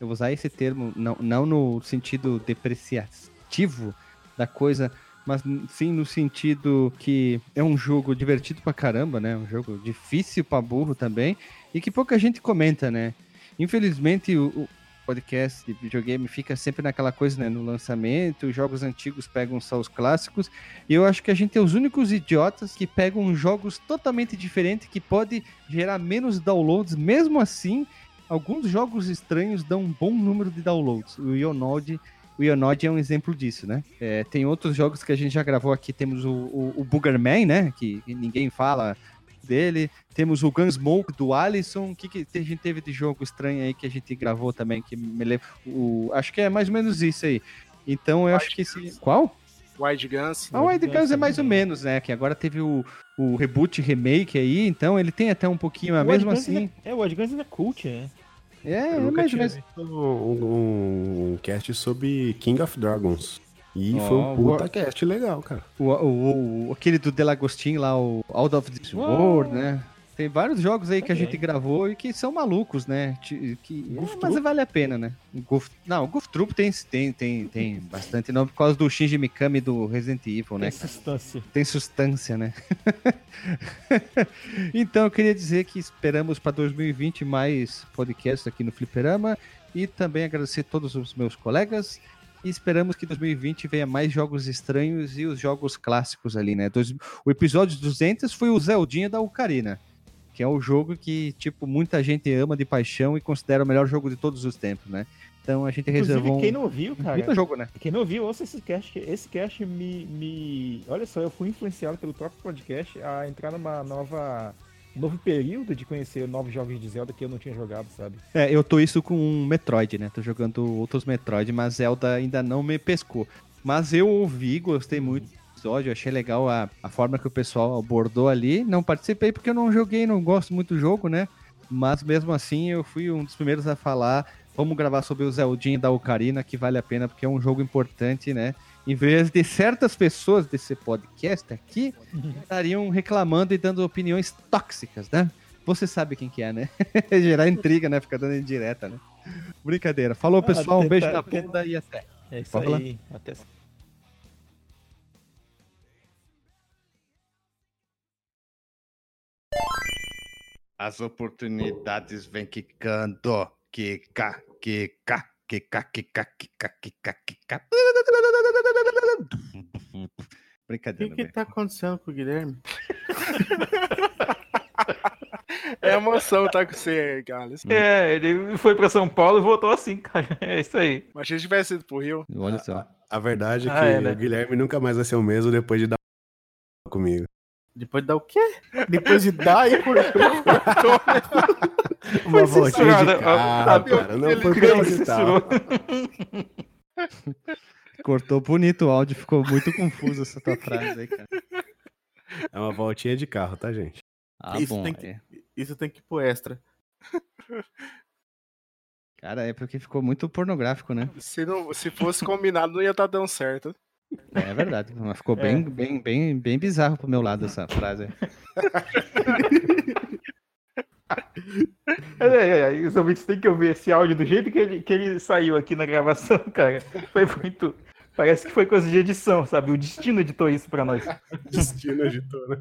Eu vou usar esse termo, não, não no sentido depreciativo da coisa, mas sim no sentido que é um jogo divertido pra caramba, né? Um jogo difícil pra burro também e que pouca gente comenta, né? Infelizmente, o, podcast de videogame fica sempre naquela coisa, né? No lançamento, os jogos antigos pegam só os clássicos e eu acho que a gente é os únicos idiotas que pegam jogos totalmente diferentes que pode gerar menos downloads. Mesmo assim, alguns jogos estranhos dão um bom número de downloads. O Ionod, o Ionod é um exemplo disso, né? É, tem outros jogos que a gente já gravou aqui. Temos o, o, o Boogerman, né? Que, que ninguém fala dele. Temos o Gunsmoke do Alisson. O que, que a gente teve de jogo estranho aí que a gente gravou também? Que me lembra. O, acho que é mais ou menos isso aí. Então eu acho que esse. Qual? Wide Guns. A Wild Guns é mais ou menos, né? Que agora teve o, o reboot remake aí, então ele tem até um pouquinho, mas mesmo Guns assim. ainda- É, o Wild Guns ainda é cult, né? É, Eu é nunca tinha visto um, um, um cast sobre King of Dragons. E Ó, foi um puta War- cast legal, cara. O, o, o- aquele do Delagostin lá, o Out of This World, né? Tem vários jogos aí que a gente gravou e que são malucos, né? Que, Goof é, mas vale a pena, né? Goof, não, o Goof Troop tem, tem, tem, tem bastante nome por causa do Shinji Mikami do Resident Evil, né? Tem substância. tem substância, né? [LAUGHS] então, eu queria dizer que esperamos para 2020 mais podcasts aqui no Fliperama e também agradecer todos os meus colegas e esperamos que 2020 venha mais jogos estranhos e os jogos clássicos ali, né? O episódio 200 foi o Zeldinha da Ocarina, que é o jogo que, tipo, muita gente ama de paixão e considera o melhor jogo de todos os tempos, né? Então a gente Inclusive, reservou quem um... não ouviu, cara. Muito jogo, né? Quem não ouviu, ouça esse cast. Esse cast me, me. Olha só, eu fui influenciado pelo próprio podcast a entrar numa nova. um novo período de conhecer novos jogos de Zelda que eu não tinha jogado, sabe? É, eu tô isso com um Metroid, né? Tô jogando outros Metroid, mas Zelda ainda não me pescou. Mas eu ouvi, gostei muito episódio, achei legal a, a forma que o pessoal abordou ali. Não participei porque eu não joguei, não gosto muito do jogo, né? Mas mesmo assim eu fui um dos primeiros a falar. Vamos gravar sobre o Zeldinha da Ocarina, que vale a pena porque é um jogo importante, né? Em vez de certas pessoas desse podcast aqui [LAUGHS] estariam reclamando e dando opiniões tóxicas, né? Você sabe quem que é, né? [LAUGHS] Gerar intriga, né? Ficar dando indireta, né? Brincadeira. Falou, pessoal. Um beijo tentar- na bunda e até. É isso Pode falar? aí. Até As oportunidades vêm quicando. Quica, quica, quica, quica, quica, quica, quica. O Brincadeira, que, que velho. tá acontecendo com o Guilherme? É emoção tá com você, Gales. É, ele foi pra São Paulo e voltou assim, cara. [LAUGHS] É isso aí. Mas se ele tivesse ido pro Rio, Olha só. A verdade é que Ah, é, né? o Guilherme nunca mais vai ser o mesmo depois de dar comigo. Depois de dar o quê? Depois de dar e cortou. [LAUGHS] Uma voltinha de carro, Ah, cara. Não ele- foi proposital. [LAUGHS] Cortou bonito o áudio, ficou muito confuso essa tua frase aí, cara. É uma voltinha de carro, tá, gente? Ah, Isso bom. tem que- é. Isso tem que ir pro extra. Cara, é porque ficou muito pornográfico, né? se, não, se fosse combinado, não ia estar dando certo. É verdade. Mas ficou É. bem, bem, bem, bem bizarro pro meu lado essa frase. É, é, é, os ouvintes têm que ouvir esse áudio do jeito que ele, que ele saiu aqui na gravação, [LAUGHS] cara. Foi muito. Parece que foi coisa de edição, sabe? O destino editou isso pra nós. [LAUGHS] Destino agitou, né?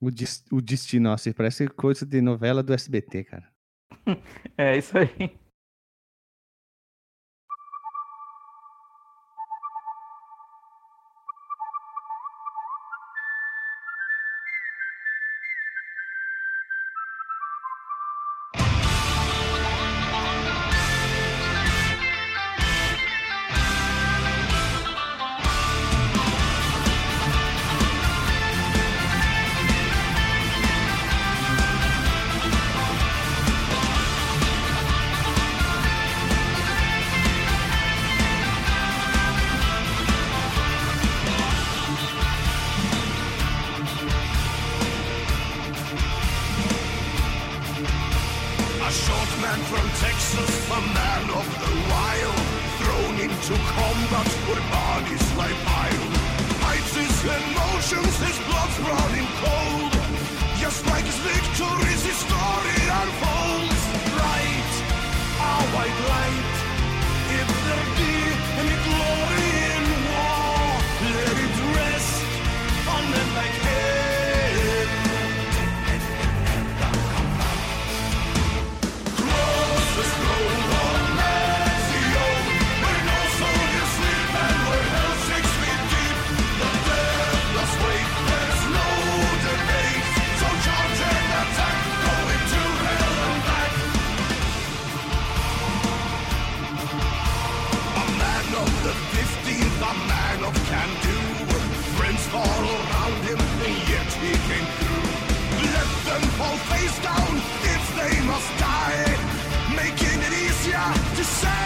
O, des- o destino, nossa, parece coisa de novela do SBT, cara. [LAUGHS] É isso aí. short man from Texas, a man of the wild. Thrown into combat where bodies lie piled. Hides his emotions, his blood's running cold. Just like his victories, his story unfolds. Right, our white light. to say